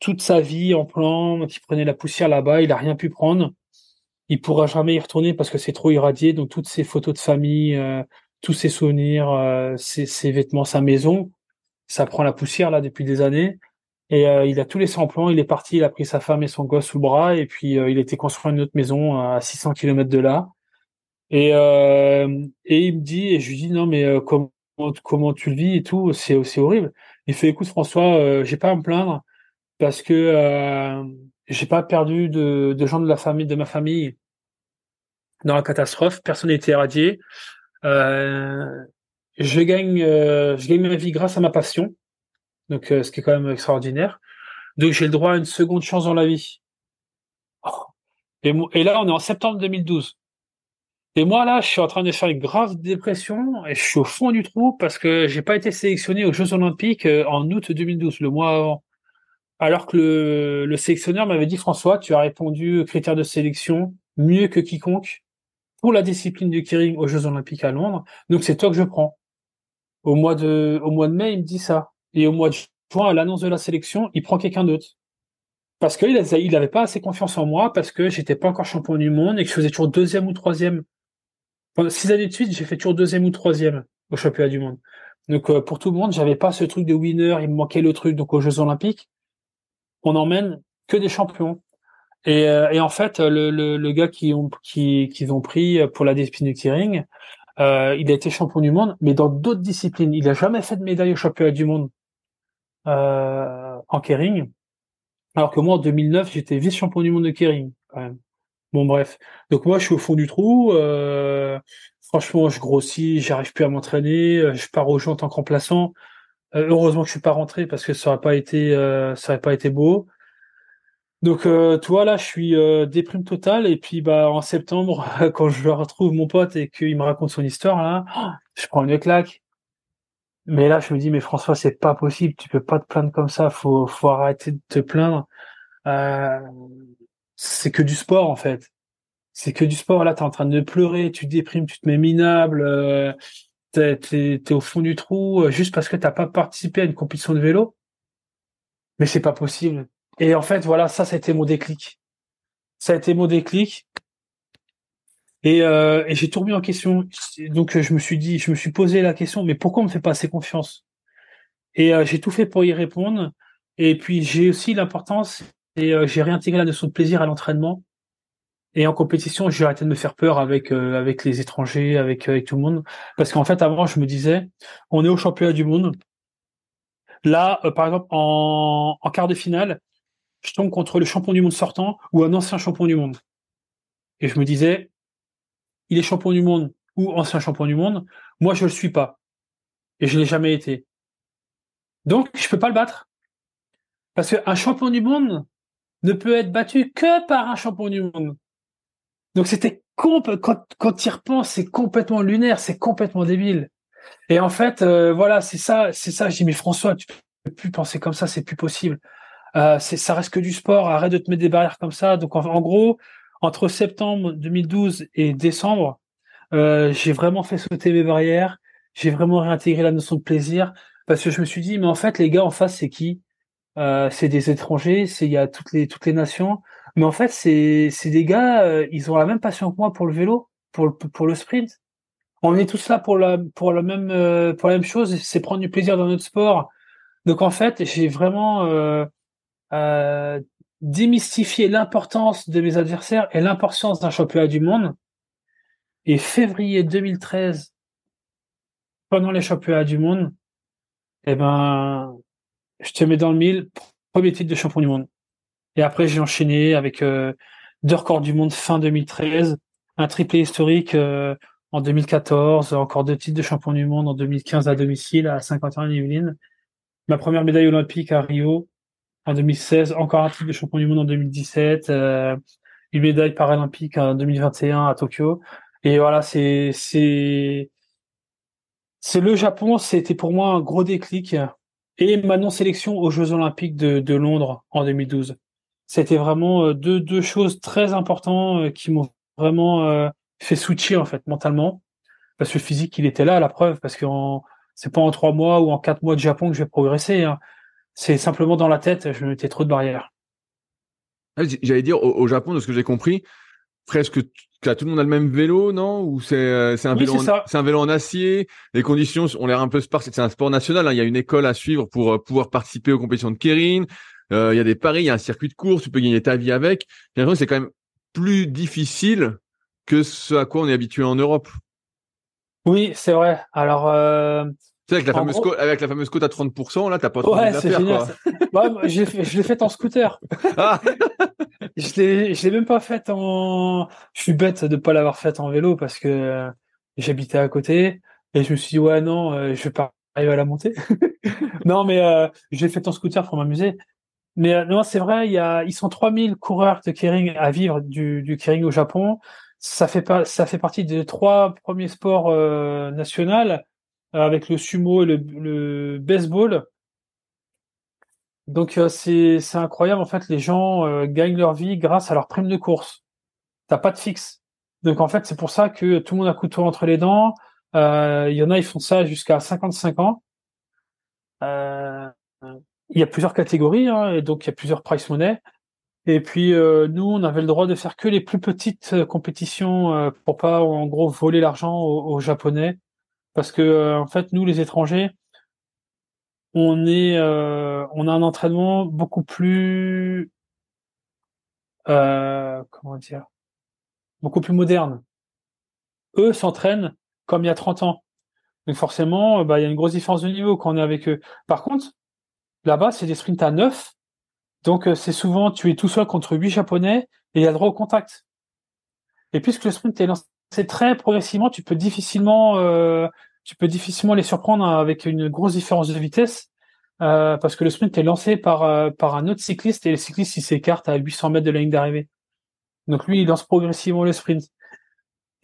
S2: toute sa vie en plan, qui prenait la poussière là-bas, il a rien pu prendre. il pourra jamais y retourner parce que c'est trop irradié. Donc toutes ses photos de famille, euh, tous ses souvenirs, euh, ses, ses, vêtements, sa maison, ça prend la poussière là depuis des années. Et euh, il a tous les plans. Il est parti, il a pris sa femme et son gosse sous le bras et puis il était construit une autre maison à 600 km de là. Et et il me dit et je lui dis non mais comment comment tu le vis et tout, c'est horrible. Il fait écoute François, j'ai pas à me plaindre parce que j'ai pas perdu de, de, gens de la famille, de ma famille dans la catastrophe. Personne n'a été éradié. Euh, je gagne, euh, je gagne ma vie grâce à ma passion. Donc, euh, ce qui est quand même extraordinaire. Donc, j'ai le droit à une seconde chance dans la vie. Et, là, on est en septembre 2012. Et moi, là, je suis en train de faire une grave dépression et je suis au fond du trou parce que j'ai pas été sélectionné aux Jeux Olympiques euh, en août 2012, le mois avant alors que le, le sélectionneur m'avait dit François, tu as répondu aux critères de sélection mieux que quiconque pour la discipline du keiring aux Jeux Olympiques à Londres. Donc c'est toi que je prends. Au mois de au mois de mai, il me dit ça. Et au mois de juin, à l'annonce de la sélection, il prend quelqu'un d'autre. Parce qu'il il avait pas assez confiance en moi, parce que j'étais pas encore champion du monde et que je faisais toujours deuxième ou troisième. Pendant six années de suite, j'ai fait toujours deuxième ou troisième au championnat du monde. Donc euh, pour tout le monde, j'avais pas ce truc de winner, il me manquait le truc. Donc aux Jeux Olympiques, on emmène que des champions. Et, euh, et en fait, le, le, le, gars qui ont qui qu'ils ont pris pour la discipline du keiring, euh, il a été champion du monde, mais dans d'autres disciplines. Il a jamais fait de médaille au championnat du monde euh, en keiring. Alors que moi, en 2009, j'étais vice-champion du monde de keiring, quand. Bon, bref. Donc moi, je suis au fond du trou. Euh, franchement, je grossis, j'arrive plus à m'entraîner. Je pars au jeu en tant que remplaçant. Heureusement que je suis pas rentré parce que ça aurait pas été beau. Donc, euh, tu vois, là, je suis euh, déprime totale. Et puis, bah, en septembre, quand je retrouve mon pote et qu'il me raconte son histoire, là, je prends une claque. Mais là, je me dis, mais François, c'est pas possible. Tu peux pas te plaindre comme ça. Faut, faut arrêter de te plaindre. Euh, c'est que du sport, en fait. C'est que du sport. Là, t'es en train de pleurer, tu déprimes, tu te mets minable. Euh, t'es es, au fond du trou juste parce que t'as pas participé à une compétition de vélo. Mais c'est pas possible. Et en fait, voilà, ça, ça a été mon déclic. Ça a été mon déclic. Et, euh, et j'ai tout remis en question. Donc je me suis dit, je me suis posé la question, mais pourquoi on me fait pas assez confiance? Et euh, j'ai tout fait pour y répondre. Et puis j'ai aussi l'importance et euh, j'ai réintégré la notion de plaisir à l'entraînement. Et en compétition, j'ai arrêté de me faire peur avec euh, avec les étrangers, avec, avec tout le monde, parce qu'en fait, avant, je me disais, on est au championnat du monde. Là, euh, par exemple, en, en quart de finale, je tombe contre le champion du monde sortant ou un ancien champion du monde. Et je me disais, il est champion du monde ou ancien champion du monde, moi je le suis pas. Et je l'ai jamais été. Donc, je peux pas le battre. Parce qu'un champion du monde ne peut être battu que par un champion du monde. Donc c'était quand quand tu y repenses, c'est complètement lunaire, c'est complètement débile. Et en fait, euh, voilà, c'est ça, c'est ça. Je dis mais François, tu peux plus penser comme ça, c'est plus possible. Euh, ça reste que du sport. Arrête de te mettre des barrières comme ça. Donc en, gros, entre septembre 2012 et décembre, euh, j'ai vraiment fait sauter mes barrières. J'ai vraiment réintégré la notion de plaisir parce que je me suis dit mais en fait les gars en face c'est qui? Euh, C'est des étrangers, c'est il y a toutes les toutes les nations. Mais en fait, c'est c'est des gars, euh, ils ont la même passion que moi pour le vélo, pour le pour le sprint. On est tous là pour la pour la même euh, pour la même chose, c'est prendre du plaisir dans notre sport. Donc en fait, j'ai vraiment euh, démystifié l'importance de mes adversaires et l'importance d'un championnat du monde. Et février 2013, pendant les championnats du monde, eh ben, je te mets dans le mille, premier titre de champion du monde. Et après, j'ai enchaîné avec euh, deux records du monde fin 2013, un triplé historique euh, en 2014, encore deux titres de champion du monde en 2015 à domicile à 51 Yvelines. Ma première médaille olympique à Rio en 2016, encore un titre de champion du monde en 2017, euh, une médaille paralympique en 2021 à Tokyo. Et voilà, c'est c'est c'est le Japon, c'était pour moi un gros déclic et ma non sélection aux Jeux Olympiques de, Londres en 2012 c'était vraiment euh, deux, deux choses très importantes euh, qui m'ont vraiment fait switcher en fait mentalement parce que le physique il était là la preuve parce que c'est pas en trois mois ou en quatre mois de Japon que je vais progresser hein. C'est simplement dans la tête je me mettais trop de barrières
S1: j'allais dire au, Japon de ce que j'ai compris presque tout le monde a le même vélo, non? Ou c'est c'est un vélo c'est un vélo en acier. Les conditions ont l'air un peu sparses. C'est un sport national. Hein. Il y a une école à suivre pour pouvoir participer aux compétitions de Kering. il y a des paris, il y a un circuit de course. Tu peux gagner ta vie avec. C'est quand même plus difficile que ce à quoi on est habitué en Europe.
S2: Oui, c'est vrai. Alors, euh,
S1: avec la, fameuse côte, avec la fameuse à 30%, là, t'as pas trop
S2: ouais, c'est génial. je l'ai fait en scooter. Ah. je l'ai, je l'ai même pas fait en. Je suis bête de pas l'avoir fait en vélo parce que j'habitais à côté et je me suis dit ouais non, euh, je vais pas arriver à la monter. non, mais euh, je l'ai fait en scooter pour m'amuser. Mais euh, non, c'est vrai, il y a, ils sont 3000 coureurs de kering à vivre du, du kering au Japon ça fait pas, ça fait partie des trois premiers sports euh, nationaux avec le sumo et le, baseball. Donc euh, c'est incroyable en fait les gens euh, gagnent leur vie grâce à leur prime de course. T'as pas de fixe. Donc en fait c'est pour ça que tout le monde a couteau entre les dents. Il y en a ils font ça jusqu'à 55 ans. Il y a plusieurs catégories hein, et donc il y a plusieurs price money. Et puis euh, nous, on avait le droit de faire que les plus petites euh, compétitions euh, pour pas en gros voler l'argent aux, Japonais, parce que en fait nous les étrangers, on est, on a un entraînement beaucoup plus, comment dire, beaucoup plus moderne. Eux s'entraînent comme il y a 30 ans. Donc forcément, bah, il y a une grosse différence de niveau quand on est avec eux. Par contre, là-bas, c'est des sprints à 9 donc euh, c'est souvent tu es tout seul contre huit japonais et il y a droit au contact. Et puisque le sprint est lancé très progressivement, tu peux difficilement euh, tu peux difficilement les surprendre avec une grosse différence de vitesse euh, parce que le sprint est lancé par par un autre cycliste et le cycliste il s'écarte à 800 mètres de la ligne d'arrivée. Donc lui il lance progressivement le sprint.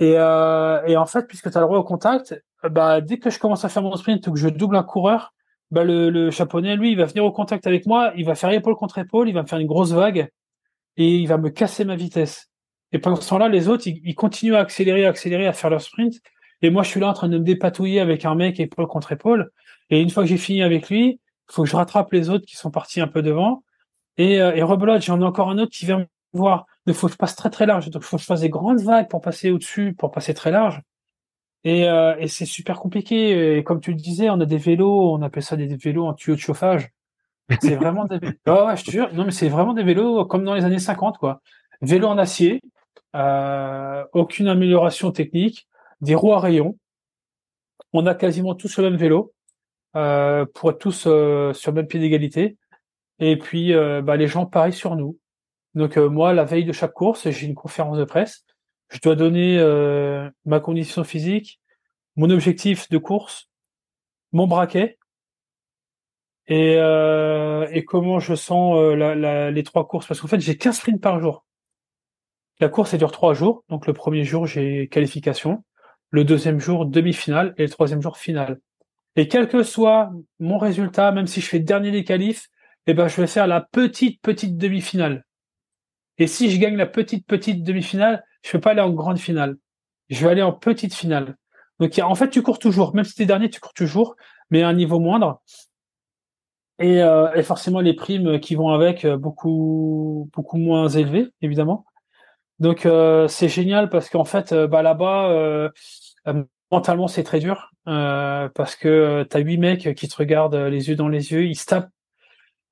S2: Et, et en fait puisque tu as le droit au contact, bah dès que je commence à faire mon sprint ou que je double un coureur, bah le, japonais, lui, il va venir au contact avec moi, il va faire épaule contre épaule, il va me faire une grosse vague et il va me casser ma vitesse. Et pendant ce temps-là, les autres, ils, continuent à accélérer, à accélérer, à faire leur sprint. Et moi, je suis là en train de me dépatouiller avec un mec épaule contre épaule. Et une fois que j'ai fini avec lui, il faut que je rattrape les autres qui sont partis un peu devant. Et, euh, et rebelote, j'en ai encore un autre qui vient me voir. Il faut que je passe très très large. Donc, il faut que je fasse des grandes vagues pour passer au-dessus, pour passer très large. Et, euh, et c'est super compliqué. Et comme tu le disais, on a des vélos, on appelle ça des vélos en tuyau de chauffage. C'est vraiment des vélos. Oh, ouais, je te jure. Non, mais c'est vraiment des vélos comme dans les années 50, quoi. Vélo en acier, euh, aucune amélioration technique, des roues à rayons. On a quasiment tous le même vélo, euh, pour être tous euh, sur le même pied d'égalité. Et puis, euh, bah, les gens parient sur nous. Donc moi, la veille de chaque course, j'ai une conférence de presse je dois donner euh, ma condition physique, mon objectif de course, mon braquet et, euh, comment je sens euh, les trois courses. Parce qu'en fait, j'ai 15 sprints par jour. La course, elle dure trois jours. Donc le premier jour, j'ai qualification. Le deuxième jour, demi-finale. Et le troisième jour, finale. Et quel que soit mon résultat, même si je fais dernier des qualifs, eh ben, je vais faire la petite, petite demi-finale. Et si je gagne la petite, petite demi-finale, je peux pas aller en grande finale. Je vais aller en petite finale. Donc en fait, tu cours toujours. Même si t'es dernier, tu cours toujours, mais à un niveau moindre. Et, euh, forcément les primes qui vont avec euh, beaucoup beaucoup moins élevées, évidemment. Donc euh, c'est génial parce qu'en fait, bah là-bas, mentalement c'est très dur parce que tu as huit mecs qui te regardent les yeux dans les yeux, ils se tapent.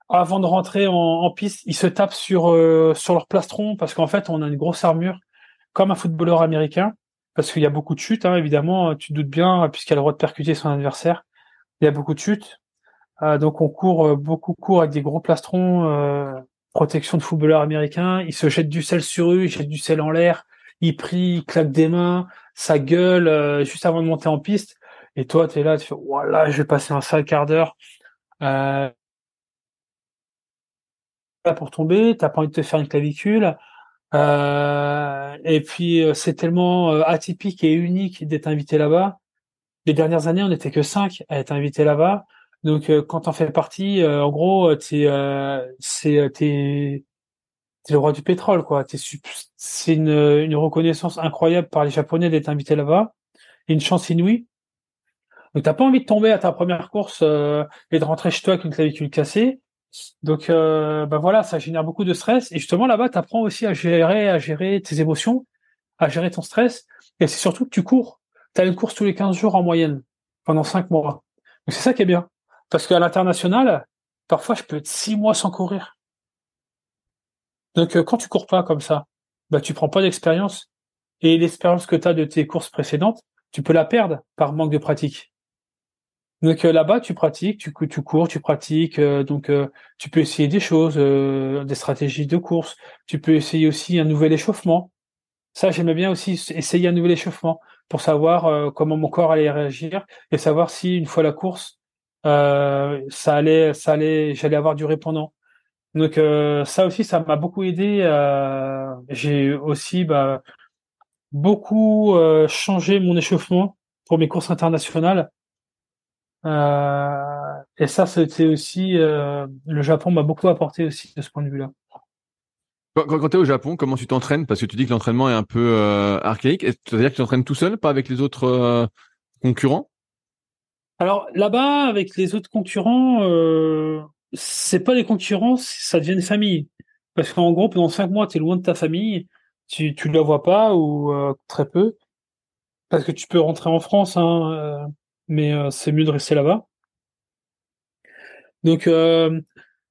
S2: Avant de rentrer en, piste, ils se tapent sur sur leur plastron parce qu'en fait on a une grosse armure comme un footballeur américain, parce qu'il y a beaucoup de chutes, hein, évidemment, tu te doutes bien, puisqu'il a le droit de percuter son adversaire, il y a beaucoup de chutes. Euh, donc on court, euh, beaucoup court avec des gros plastrons, euh, protection de footballeur américain, il se jette du sel sur eux, il jette du sel en l'air, il prie, il claque des mains, ça gueule juste avant de monter en piste. Et toi, tu es là, tu fais, voilà, je vais passer un sale quart d'heure. Euh, pour tomber, t'as pas envie de te faire une clavicule, euh, et puis euh, c'est tellement euh, atypique et unique d'être invité là-bas. Les dernières années, on n'était que cinq à être invités là-bas. Donc quand on fait partie, en gros, t'es c'est t'es le roi du pétrole, quoi. C'est une, une reconnaissance incroyable par les Japonais d'être invité là-bas. Une chance inouïe. Donc t'as pas envie de tomber à ta première course et de rentrer chez toi avec une clavicule cassée. Donc, euh, bah voilà, ça génère beaucoup de stress. Et justement, là-bas, tu apprends aussi à gérer, à gérer tes émotions à gérer ton stress. Et c'est surtout que tu cours. Tu as une course tous les 15 jours en moyenne, pendant 5 mois. Donc c'est ça qui est bien. Parce qu'à l'international, parfois je peux être 6 mois sans courir. Donc euh, quand tu cours pas comme ça, bah tu prends pas d'expérience. Et l'expérience que tu as de tes courses précédentes, tu peux la perdre par manque de pratique. Donc euh, là-bas, tu pratiques, tu, tu cours, tu pratiques, euh, donc tu peux essayer des choses, des stratégies de course. Tu peux essayer aussi un nouvel échauffement. Ça, j'aimais bien aussi essayer un nouvel échauffement pour savoir comment mon corps allait réagir et savoir si une fois la course, ça allait, ça allait, j'allais avoir du répondant. Donc euh, ça aussi, ça m'a beaucoup aidé. J'ai aussi bah, beaucoup changé mon échauffement pour mes courses internationales. et ça, c'était aussi le Japon m'a beaucoup apporté aussi de ce point de vue-là.
S1: Quand, quand, tu es au Japon, comment tu t'entraînes? Parce que tu dis que l'entraînement est un peu euh, archaïque. C'est-à-dire que tu t'entraînes tout seul, pas avec les autres euh, concurrents?
S2: Alors là-bas, avec les autres concurrents, euh, c'est pas des concurrents, ça devient une famille. Parce qu'en gros, pendant cinq mois, tu es loin de ta famille, tu ne la vois pas ou euh, très peu. Parce que tu peux rentrer en France, hein, mais c'est mieux de rester là-bas. Donc,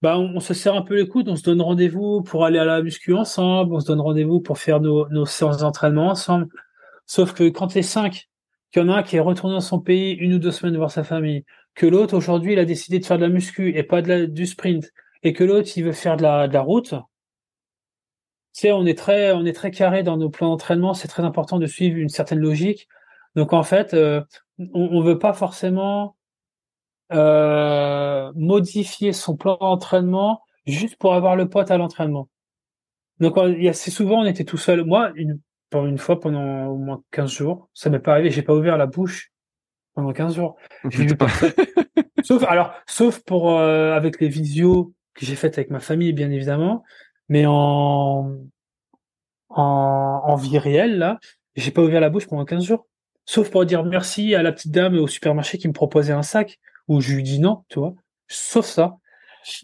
S2: bah, on, se serre un peu les coudes, on se donne rendez-vous pour aller à la muscu ensemble, on se donne rendez-vous pour faire nos, nos séances d'entraînement ensemble. Sauf que quand les cinq, qu'il y en a un qui est retourné dans son pays une ou deux semaines voir sa famille, que l'autre aujourd'hui il a décidé de faire de la muscu et pas de du sprint, et que l'autre il veut faire de la, de la route, tu sais, on est très, on est très carré dans nos plans d'entraînement. C'est très important de suivre une certaine logique. Donc en fait, euh, on, on veut pas forcément euh, modifier son plan d'entraînement juste pour avoir le pote à l'entraînement. Donc assez souvent on était tout seul. Moi, une, pour une fois pendant au moins 15 jours, ça m'est pas arrivé, j'ai pas ouvert la bouche pendant 15 jours. sauf alors sauf pour euh, avec les visios que j'ai faites avec ma famille bien évidemment, mais en en, en vie réelle là, j'ai pas ouvert la bouche pendant 15 jours. Sauf pour dire merci à la petite dame au supermarché qui me proposait un sac où je lui dis non, tu vois. Sauf ça.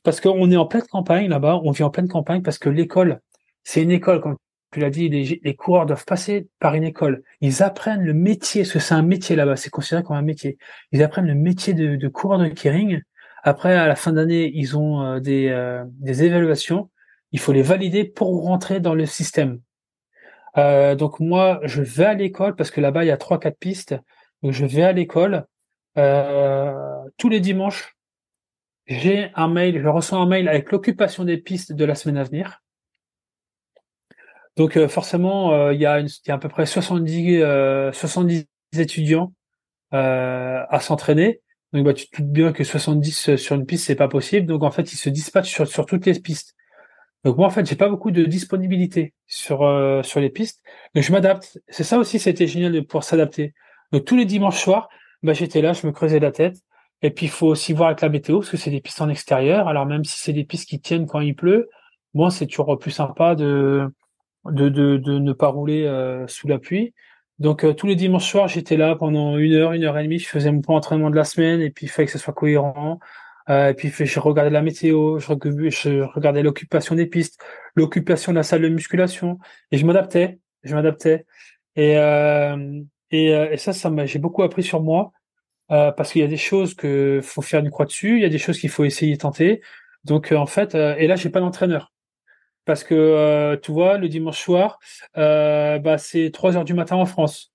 S2: Parce qu'on est en pleine campagne là-bas, on vit en pleine campagne parce que l'école, c'est une école, comme tu l'as dit, les, coureurs doivent passer par une école. Ils apprennent le métier, parce que c'est un métier là-bas, c'est considéré comme un métier. Ils apprennent le métier de, coureur de kering. Après, à la fin d'année, ils ont euh, des, euh, des évaluations. Il faut les valider pour rentrer dans le système. Euh, donc moi, je vais à l'école parce que là-bas, il y a trois, quatre pistes. Donc je vais à l'école. Tous les dimanches, j'ai un mail, je reçois un mail avec l'occupation des pistes de la semaine à venir. Donc euh, forcément, euh, il y, a à peu près 70, 70 étudiants à s'entraîner. Donc bah, tu te doutes bien que 70 sur une piste, c'est pas possible. Donc en fait, ils se dispatchent sur, sur toutes les pistes. Donc moi en fait, j'ai pas beaucoup de disponibilité sur sur les pistes, mais je m'adapte. C'est ça aussi, c'était génial de pouvoir s'adapter. Donc tous les dimanches soirs, bah, j'étais là, je me creusais la tête. Et puis il faut aussi voir avec la météo, parce que c'est des pistes en extérieur. Alors même si c'est des pistes qui tiennent quand il pleut, bon, c'est toujours plus sympa de, de, de, de ne pas rouler euh, sous la pluie. Donc euh, tous les dimanches soirs, j'étais là pendant une heure, une heure et demie, je faisais mon plan d'entraînement de la semaine, et puis il fallait que ce soit cohérent. Euh, et puis je regardais la météo, je, regardais l'occupation des pistes, l'occupation de la salle de musculation, et je m'adaptais, je m'adaptais. Et, euh, et, euh, et ça, ça j'ai beaucoup appris sur moi euh, parce qu'il y a des choses que faut faire une croix dessus, il y a des choses qu'il faut essayer tenter. Donc en fait, et là j'ai pas d'entraîneur parce que tu vois, le dimanche soir, bah c'est 3 heures du matin en France.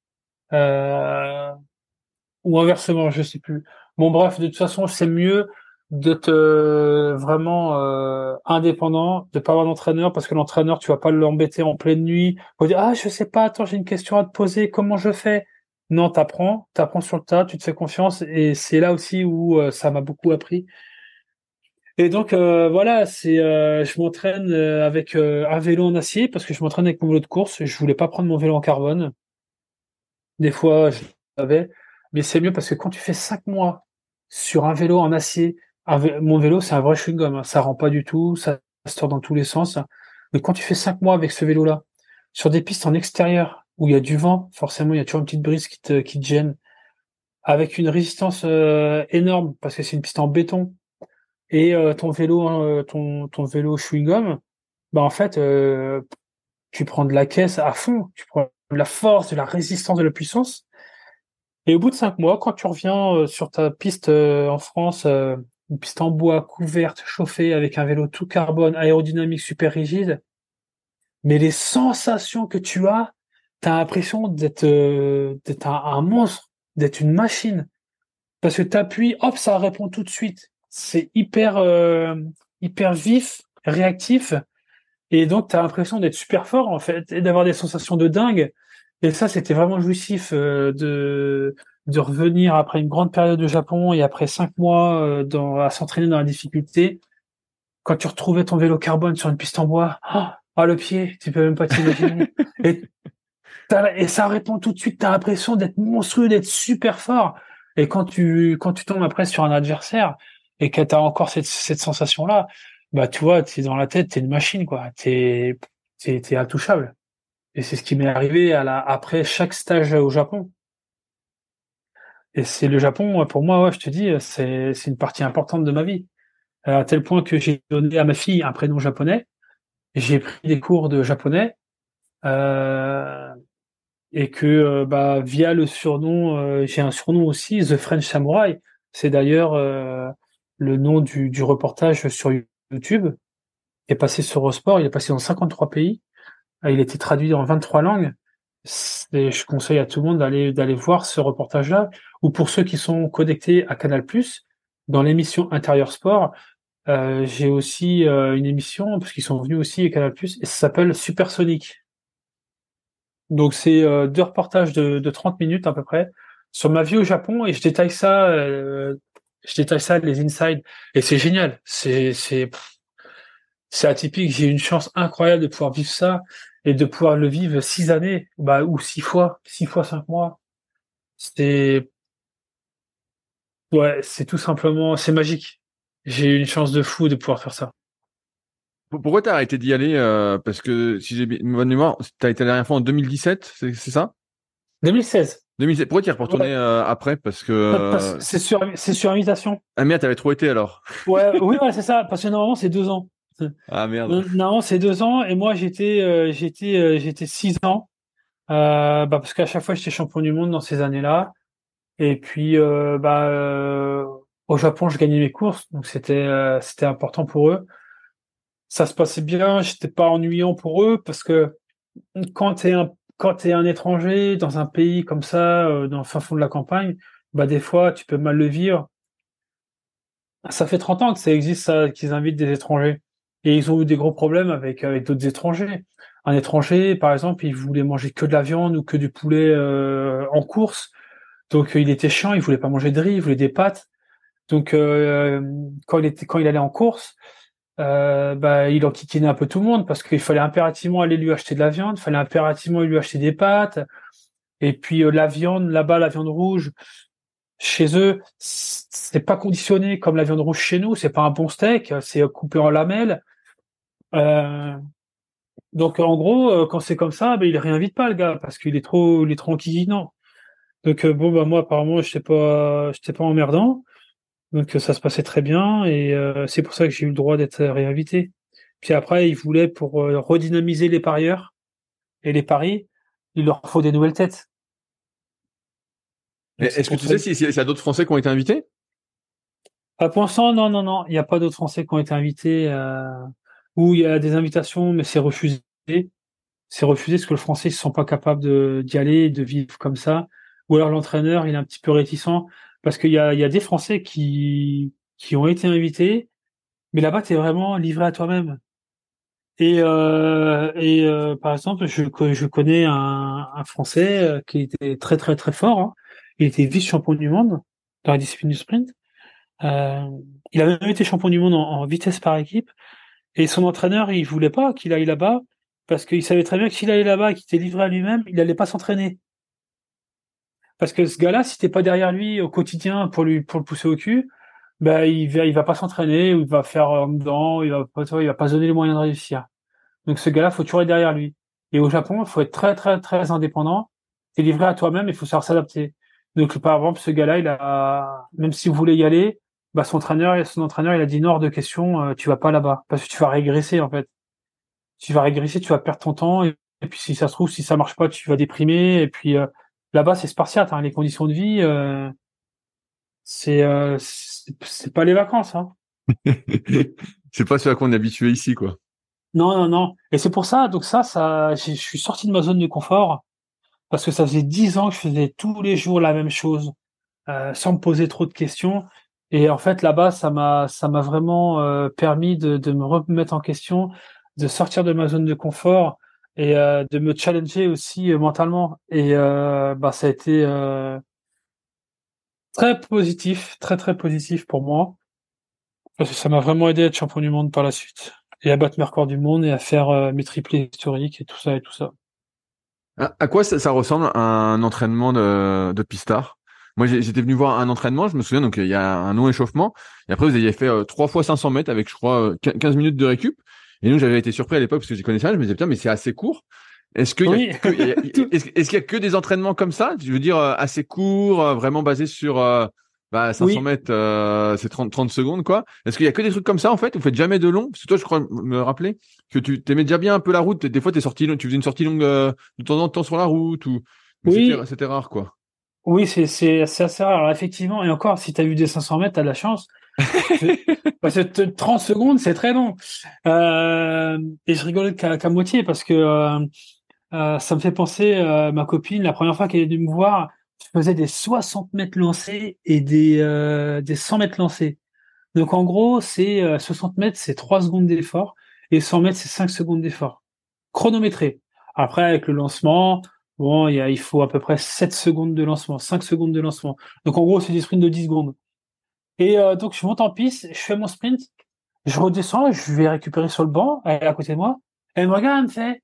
S2: Ou inversement, je sais plus. Bon bref, de toute façon, c'est mieux d'être euh, vraiment euh, indépendant, de pas avoir d'entraîneur parce que l'entraîneur tu vas pas l'embêter en pleine nuit ah je sais pas attends j'ai une question à te poser comment je fais? Non t'apprends t'apprends sur le tas tu te fais confiance et c'est là aussi où euh, ça m'a beaucoup appris et donc voilà c'est je m'entraîne avec un vélo en acier parce que je m'entraîne avec mon vélo de course je voulais pas prendre mon vélo en carbone des fois je l'avais mais c'est mieux parce que quand tu fais cinq mois sur un vélo en acier mon vélo, c'est un vrai chewing-gum. Hein. Ça rend pas du tout, ça se dans tous les sens. Mais quand tu fais cinq mois avec ce vélo-là, sur des pistes en extérieur, où il y a du vent, forcément, il y a toujours une petite brise qui te, qui te gêne, avec une résistance euh, énorme, parce que c'est une piste en béton, et euh, ton vélo, hein, ton, ton vélo chewing-gum, bah en fait, euh, tu prends de la caisse à fond, tu prends la force, de la résistance, de la puissance. Et au bout de cinq mois, quand tu reviens euh, sur ta piste euh, en France, euh, une piste en bois, couverte, chauffée, avec un vélo tout carbone, aérodynamique, super rigide, mais les sensations que tu as, tu as l'impression d'être d'être un, monstre, d'être une machine. Parce que tu appuies, hop, ça répond tout de suite. C'est hyper hyper vif, réactif. Et donc, tu as l'impression d'être super fort, en fait, et d'avoir des sensations de dingue. Et ça, c'était vraiment jouissif euh, de, de revenir après une grande période de Japon et après cinq mois euh, dans, à s'entraîner dans la difficulté. Quand tu retrouvais ton vélo carbone sur une piste en bois, ah oh, le pied, tu peux même pas t'imaginer. et, et ça répond tout de suite, tu as l'impression d'être monstrueux, d'être super fort. Et quand tu, quand tu tombes après sur un adversaire et que tu encore cette, cette sensation-là, bah tu vois, tu es dans la tête, tu es une machine, quoi. Tu es, es, intouchable. Et c'est ce qui m'est arrivé à la, après chaque stage au Japon. Et c'est le Japon, pour moi, ouais, je te dis, c'est, une partie importante de ma vie. À tel point que j'ai donné à ma fille un prénom japonais. J'ai pris des cours de japonais. Euh, et que euh, bah, via le surnom, euh, j'ai un surnom aussi, The French Samurai. C'est d'ailleurs euh, le nom du, du reportage sur YouTube. Est passé sur Eurosport, il est passé dans 53 pays. Ah, il a été traduit en 23 langues. Et je conseille à tout le monde d'aller d'aller voir ce reportage-là. Ou pour ceux qui sont connectés à Canal+, dans l'émission Intérieur Sport, euh, j'ai aussi euh, une émission parce qu'ils sont venus aussi à Canal+, et ça s'appelle Supersonic. Donc c'est euh, deux reportages de, de 30 minutes à peu près sur ma vie au Japon et je détaille ça, je détaille ça les inside et c'est génial. C'est c'est c'est atypique. J'ai une chance incroyable de pouvoir vivre ça et de pouvoir le vivre six années, bah, ou six fois, six fois cinq mois. C'est, ouais, c'est tout simplement, c'est magique. J'ai une chance de fou de pouvoir faire ça.
S1: Pourquoi t'as arrêté d'y aller euh, Parce que si j'ai bonne mémoire, t'as été la dernière fois en 2017, c'est ça?
S2: 2016.
S1: 2016. Pourquoi t'y es retourné euh, après? Parce que euh,
S2: c'est sur c'est sur invitation.
S1: Ah merde, t'avais trop été alors.
S2: ouais, oui, ouais, c'est ça. Parce que normalement c'est deux ans.
S1: Ah merde.
S2: Non, c'est deux ans et moi j'étais euh, j'étais euh, j'étais six ans euh, bah, parce qu'à chaque fois j'étais champion du monde dans ces années-là et puis bah au Japon je gagnais mes courses donc c'était c'était important pour eux. Ça se passait bien, j'étais pas ennuyant pour eux parce que quand t'es un quand t'es un étranger dans un pays comme ça dans le fin fond de la campagne, bah des fois tu peux mal le vivre. Ça fait 30 ans que ça existe ça qu'ils invitent des étrangers. Et ils ont eu des gros problèmes avec, d'autres étrangers. Un étranger, par exemple, il voulait manger que de la viande ou que du poulet euh, en course. Donc il était chiant, il voulait pas manger de riz, il voulait des pâtes. Donc euh, quand il était quand il allait en course, euh, bah, il enquiquinait un peu tout le monde parce qu'il fallait impérativement aller lui acheter de la viande, il fallait impérativement lui acheter des pâtes. Et puis la viande, là-bas, la viande rouge, chez eux, c'est pas conditionné comme la viande rouge chez nous. C'est pas un bon steak, c'est coupé en lamelles. Euh, donc en gros, euh, quand c'est comme ça, ben, il réinvite pas le gars parce qu'il est trop, il est trop enquiquinant. Donc euh, bon bah moi apparemment j'étais pas, j'étais pas emmerdant. Donc ça se passait très bien et c'est pour ça que j'ai eu le droit d'être réinvité. Puis après, il voulait pour redynamiser les parieurs et les paris, il leur faut des nouvelles têtes.
S1: Est-ce que tu sais s'il y a d'autres Français qui ont été invités?
S2: À Pour l'instant, non, non, non. Il n'y a pas d'autres Français qui ont été invités. Euh, ou il y a des invitations, mais c'est refusé. C'est refusé parce que le Français ne se sent pas capable d'y aller, de vivre comme ça. Ou alors l'entraîneur, il est un petit peu réticent parce qu'il y a, y a des Français qui, ont été invités, mais là-bas, tu es vraiment livré à toi-même. Et, euh, euh, par exemple, je, connais un, Français euh, qui était très très très fort. Hein. Il était vice-champion du monde dans la discipline du sprint. Il avait même été champion du monde en, vitesse par équipe. Et son entraîneur, il voulait pas qu'il aille là-bas parce qu'il savait très bien que s'il allait là-bas et qu'il était livré à lui-même, il n'allait pas s'entraîner. Parce que ce gars-là, si t'es pas derrière lui au quotidien pour lui pour le pousser au cul, ben il va il va pas s'entraîner ou il va faire en dedans, il va pas il va pas donner les moyens de réussir. Donc ce gars-là, faut toujours être derrière lui. Et au Japon, il faut être très très très indépendant. T'es livré à toi-même, il faut savoir s'adapter. Donc, par exemple, ce gars-là, il a, même si vous voulez y aller, bah, son entraîneur, son entraîneur, il a dit non, hors de question, euh, tu vas pas là-bas. Parce que tu vas régresser, en fait. Tu vas régresser, tu vas perdre ton temps et Et puis si ça se trouve, si ça marche pas, tu vas déprimer. Et puis euh, là-bas, c'est spartiate. Hein, les conditions de vie, euh, c'est euh, c'est pas les vacances. Hein.
S1: c'est pas ce à quoi on est habitué ici, quoi.
S2: Non, non, non. Et c'est pour ça, donc ça, ça, je suis sorti de ma zone de confort parce que ça faisait dix ans que je faisais tous les jours la même chose, euh, sans me poser trop de questions. Et en fait, là-bas, ça m'a, ça m'a vraiment euh, permis de, de, me remettre en question, de sortir de ma zone de confort et euh, de me challenger aussi euh, mentalement. Et euh, bah, ça a été très positif, très très positif pour moi, parce que ça m'a vraiment aidé à être champion du monde par la suite et à battre mes records du monde et à faire mes triplés historiques et tout ça et tout ça.
S1: À quoi ça, ça ressemble un entraînement de, de pistard moi, j'étais venu voir un entraînement, je me souviens, donc il y a un non échauffement. Et après, vous aviez fait euh, trois fois 500 mètres avec, je crois, 15 minutes de récup. Et nous, j'avais été surpris à l'époque parce que j'y connaissais rien. Je me disais, putain, mais c'est assez court. Est-ce qu'il y, est y, a que des entraînements comme ça? Je veux dire, euh, assez courts, euh, vraiment basés sur bah, 500 mètres, c'est 30, 30 secondes, quoi. Est-ce qu'il y a que des trucs comme ça, en fait? Vous faites jamais de long? Parce que toi, je crois me rappeler que tu t'aimais déjà bien un peu la route. Des fois, t'es sorti, tu faisais une sortie longue de temps en temps sur la route ou
S2: oui.
S1: c'était rare, quoi.
S2: Oui, c'est c'est assez rare. Alors, effectivement, et encore, si tu as vu des 500 mètres, tu as de la chance. Parce que 30 secondes, c'est très long. Euh, et je rigole qu'à moitié parce que euh, euh, ça me fait penser à ma copine, la première fois qu'elle est venue me voir, je faisais des 60 mètres lancés et des, euh, des 100 mètres lancés. Donc en gros, c'est 60 mètres, c'est 3 secondes d'effort et 100 mètres, c'est 5 secondes d'effort. Chronométré. Après, avec le lancement, Bon, il, y a, il faut à peu près 7 secondes de lancement, 5 secondes de lancement. Donc en gros, c'est des sprints de 10 secondes. Et euh, donc je monte en piste, je fais mon sprint, je redescends, je vais récupérer sur le banc, elle est à côté de moi, elle me regarde, elle me fait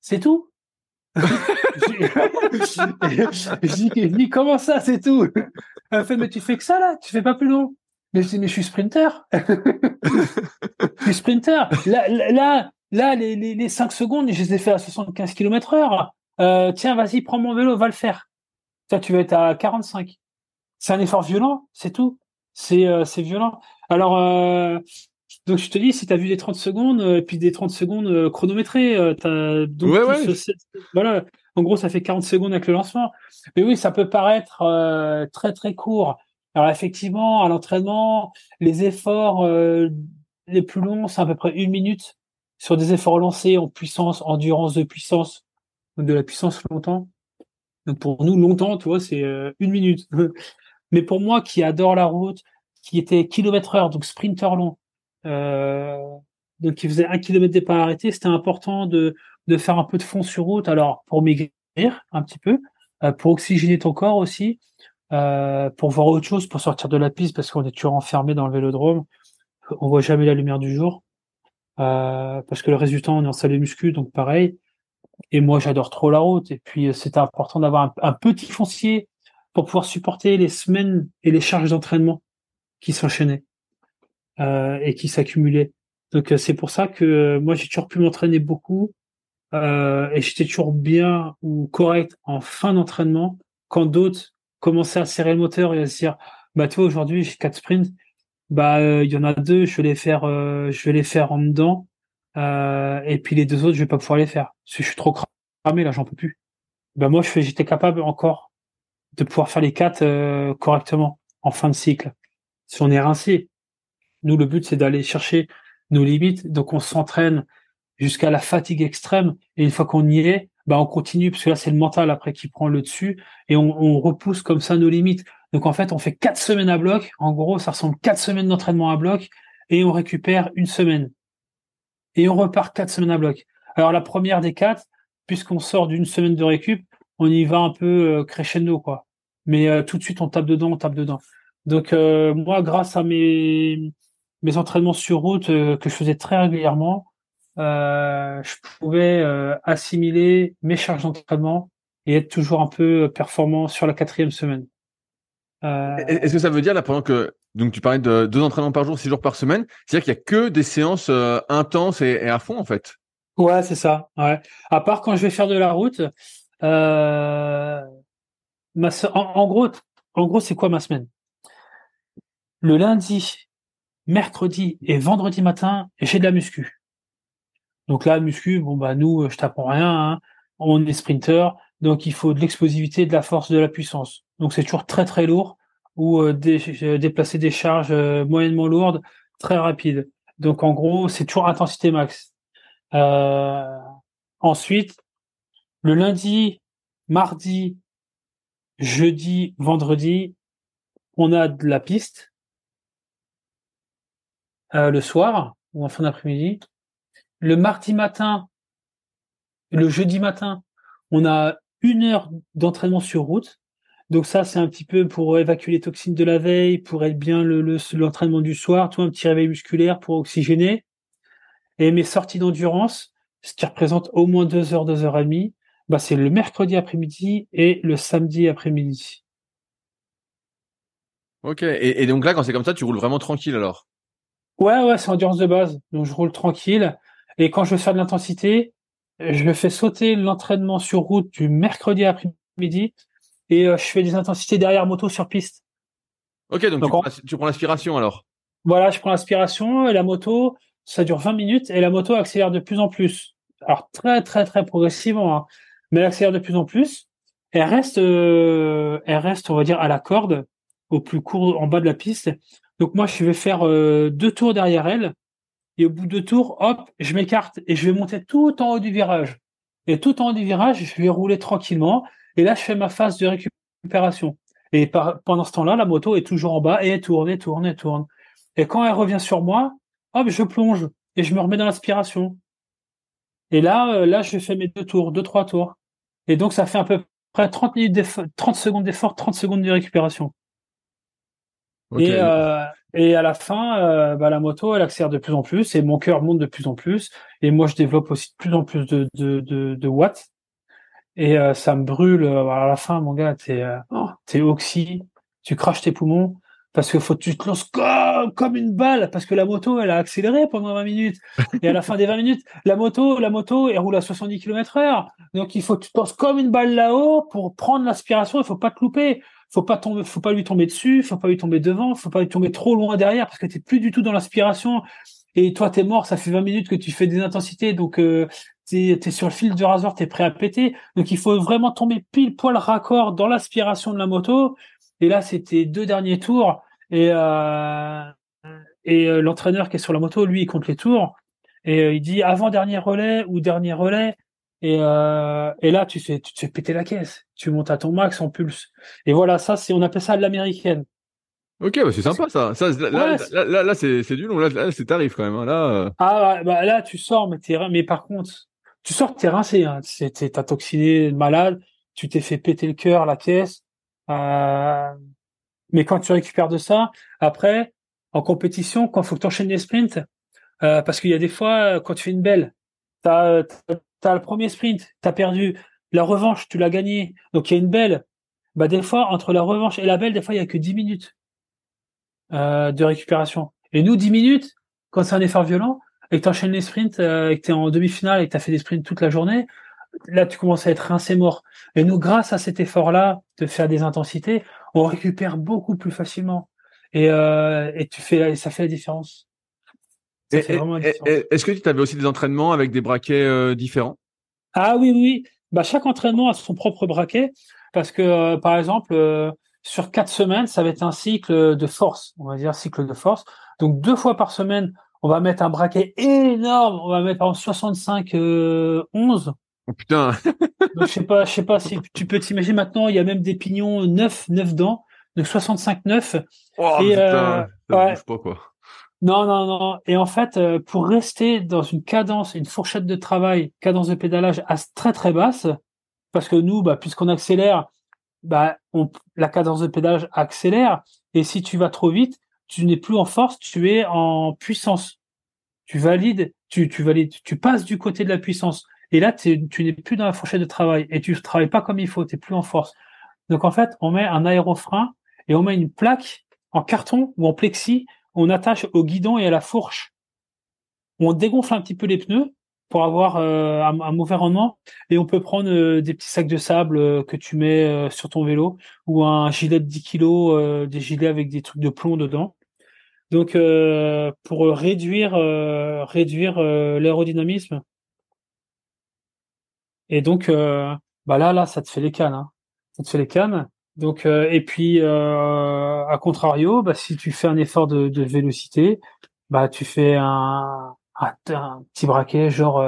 S2: C'est tout? Je, dis, comment ça, c'est tout? Elle me fait Mais tu fais que ça là, tu fais pas plus long. Mais je dis Mais je suis sprinter. je suis sprinter. Là, là, là les, les, les 5 secondes, je les ai fait à 75 km heure. Euh, tiens, vas-y, prends mon vélo, va le faire. Ça, tu vas être à 45. C'est un effort violent, c'est tout. C'est euh, violent. Alors, euh, donc je te dis, si tu as vu des 30 secondes, et puis des 30 secondes chronométrées, as, donc voilà. En gros, ça fait 40 secondes avec le lancement. Mais oui, ça peut paraître très très court. Alors effectivement, à l'entraînement, les efforts les plus longs, c'est à peu près une minute sur des efforts lancés en puissance, endurance de puissance de la puissance longtemps. Donc pour nous, longtemps, tu vois, c'est euh, une minute. Mais pour moi, qui adore la route, qui était kilomètre heure, donc sprinter long, euh, donc qui faisait un kilomètre départ arrêté, c'était important de, faire un peu de fond sur route. Alors pour maigrir un petit peu, euh, pour oxygéner ton corps aussi, euh, pour voir autre chose, pour sortir de la piste parce qu'on est toujours enfermé dans le vélodrome, on voit jamais la lumière du jour. Parce que le temps on est en salle de muscu, donc pareil. Et moi, j'adore trop la route. Et puis, c'était important d'avoir un, petit foncier pour pouvoir supporter les semaines et les charges d'entraînement qui s'enchaînaient euh, et qui s'accumulaient. Donc, euh, c'est pour ça que euh, moi, j'ai toujours pu m'entraîner beaucoup et j'étais toujours bien ou correct en fin d'entraînement quand d'autres commençaient à serrer le moteur et à se dire, bah, toi, aujourd'hui, j'ai quatre sprints. Bah, il y en a deux, je vais les faire, je vais les faire en dedans et puis les deux autres, je vais pas pouvoir les faire. Parce que je suis trop cramé, là, j'en peux plus. Ben moi, j'étais capable encore de pouvoir faire les quatre euh, correctement en fin de cycle. Si on est rincé, nous, le but, c'est d'aller chercher nos limites. Donc, on s'entraîne jusqu'à la fatigue extrême. Et une fois qu'on y est, ben on continue, parce que là, c'est le mental après qui prend le dessus. Et on, on, repousse comme ça nos limites. Donc, en fait, on fait quatre semaines à bloc. En gros, ça ressemble quatre semaines d'entraînement à bloc. Et on récupère une semaine et on repart quatre semaines à bloc. Alors la première des quatre, puisqu'on sort d'une semaine de récup, on y va un peu euh, crescendo quoi. Mais euh, tout de suite on tape dedans, on tape dedans. Donc euh, moi, grâce à mes mes entraînements sur route que je faisais très régulièrement, je pouvais assimiler mes charges d'entraînement et être toujours un peu performant sur la quatrième semaine.
S1: Est-ce que ça veut dire là pendant que donc tu parlais de deux entraînements par jour, six jours par semaine. C'est-à-dire qu'il y a que des séances intenses et, à fond en fait?
S2: Ouais, c'est ça. Ouais. À part quand je vais faire de la route, euh, en, gros, en gros, c'est quoi ma semaine? Le lundi, mercredi et vendredi matin, j'ai de la muscu. Donc là, muscu, bon bah nous, je t'apprends rien, hein. on est sprinter, donc il faut de l'explosivité, de la force, de la puissance. Donc c'est toujours très très lourd ou déplacer des charges moyennement lourdes, très rapides. Donc en gros, c'est toujours intensité max. ensuite, le lundi, mardi, jeudi, vendredi, on a de la piste euh, le soir ou en fin d'après-midi. Le mardi matin, le jeudi matin, on a une heure d'entraînement sur route. Donc ça, c'est un petit peu pour évacuer les toxines de la veille, pour être bien l'entraînement le, du soir, tout un petit réveil musculaire pour oxygéner. Et mes sorties d'endurance, ce qui représente au moins deux heures, deux heures et demie, bah, c'est le mercredi après-midi et le samedi après-midi.
S1: Ok, et, donc là, quand c'est comme ça, tu roules vraiment tranquille alors?
S2: Ouais, ouais, c'est endurance de base. Donc je roule tranquille. Et quand je veux faire de l'intensité, je fais sauter l'entraînement sur route du mercredi après-midi et euh, je fais des intensités derrière moto sur piste.
S1: Ok, donc, tu, prends, l'aspiration alors?
S2: Voilà, je prends l'aspiration et la moto, ça dure 20 minutes et la moto accélère de plus en plus. Alors très très très progressivement. Hein mais elle accélère de plus en plus. Elle reste, euh, elle reste, on va dire, à la corde, au plus court, en bas de la piste. Donc moi, je vais faire euh, deux tours derrière elle, et au bout de deux tours, hop, je m'écarte et je vais monter tout en haut du virage. Et tout en haut du virage, je vais rouler tranquillement. Et là, je fais ma phase de récupération. Et pendant ce temps-là, la moto est toujours en bas et elle tourne, elle tourne, elle tourne. Et quand elle revient sur moi, hop, je plonge et je me remets dans l'aspiration. Et là, euh, là, je fais mes deux tours, deux, trois tours. Et donc, ça fait à peu près 30 minutes 30 secondes d'effort, 30 secondes de récupération. Et, euh, et à la fin, euh, bah, la moto, elle accélère de plus en plus et mon cœur monte de plus en plus. Et moi, je développe aussi de plus en plus de, de, de, de watts. Et euh, ça me brûle. À la fin, mon gars, t'es oh, t'es oxy, tu craches tes poumons parce que faut que tu te lances comme, comme une balle parce que la moto elle a accéléré pendant 20 minutes. Et à la fin des 20 minutes la moto la moto elle roule à 70 km heure. Donc il faut que tu te lances comme une balle là-haut pour prendre l'aspiration il faut pas te louper. Faut pas tomber faut pas lui tomber dessus. Faut pas lui tomber devant. Faut pas lui tomber trop loin derrière parce que t'es plus du tout dans l'aspiration et toi t'es mort. Ça fait 20 minutes que tu fais des intensités. Donc euh, t'es es sur le fil du rasoir. T'es prêt à péter. Donc il faut vraiment tomber pile poil raccord dans l'aspiration de la moto et là, c'était deux derniers tours. Et, euh, et euh, l'entraîneur qui est sur la moto, lui, il compte les tours. Et euh, il dit avant dernier relais ou dernier relais. Et, euh, et là, tu fais, tu te fais péter la caisse. Tu montes à ton max en pulse. Et voilà, ça, c'est, on appelle ça l'américaine.
S1: Ok, bah c'est sympa ça. ça là, là, là, c'est, c'est du long. Là, là c'est tarif quand même. Hein. Là,
S2: Ah, bah, là, tu sors, mais t'es, mais par contre, tu sors, t'es rincé. Hein. T'as toxiné, malade. Tu t'es fait péter le cœur, la caisse. Euh, mais quand tu récupères de ça, après, en compétition, quand il faut que tu enchaînes les sprints, euh, parce qu'il y a des fois, quand tu fais une belle, tu as, le premier sprint, tu as perdu. La revanche, tu l'as gagné. Donc il y a une belle. Bah, des fois, entre la revanche et la belle, des fois, il y a que 10 minutes euh, de récupération. Et nous, 10 minutes, quand c'est un effort violent, et que tu enchaînes les sprints, euh, et que tu es en demi-finale et que tu as fait des sprints toute la journée, là, tu commences à être rincé mort. Et nous, grâce à cet effort-là, de faire des intensités, on récupère beaucoup plus facilement. Et, euh, et tu fais, ça fait la différence.
S1: Est-ce que tu avais aussi des entraînements avec des braquets euh, différents?
S2: Ah oui, oui. Bah, chaque entraînement a son propre braquet. Parce que, euh, par exemple, sur quatre semaines, ça va être un cycle de force. On va dire cycle de force. Donc, deux fois par semaine, on va mettre un braquet énorme. On va mettre en 65 11
S1: Oh putain.
S2: je sais pas, je sais pas si tu peux t'imaginer maintenant, il y a même des pignons 9, 9 dents, donc 65 9.
S1: Oh, et putain, euh, pas quoi.
S2: Non, non, non. Et en fait, euh, pour rester dans une cadence, une fourchette de travail, cadence de pédalage à très très basse, parce que nous, bah, puisqu'on accélère, bah, on, la cadence de pédalage accélère. Et si tu vas trop vite, tu n'es plus en force, tu es en puissance. Tu valides, tu, tu valides, tu passes du côté de la puissance. Et là, tu n'es plus dans la fourchette de travail et tu travailles pas comme il faut, tu n'es plus en force. Donc en fait, on met un aérofrein et on met une plaque en carton ou en plexi, on attache au guidon et à la fourche. On dégonfle un petit peu les pneus pour avoir euh, un, mauvais rendement et on peut prendre euh, des petits sacs de sable euh, que tu mets sur ton vélo ou un gilet de 10 kg, des gilets avec des trucs de plomb dedans. Donc pour réduire réduire l'aérodynamisme, Et donc, bah là, là, ça te fait les cannes. Hein. Ça te fait les cannes. Donc, et puis, à contrario, bah, si tu fais un effort de, de vélocité, bah, tu fais un, un, petit braquet genre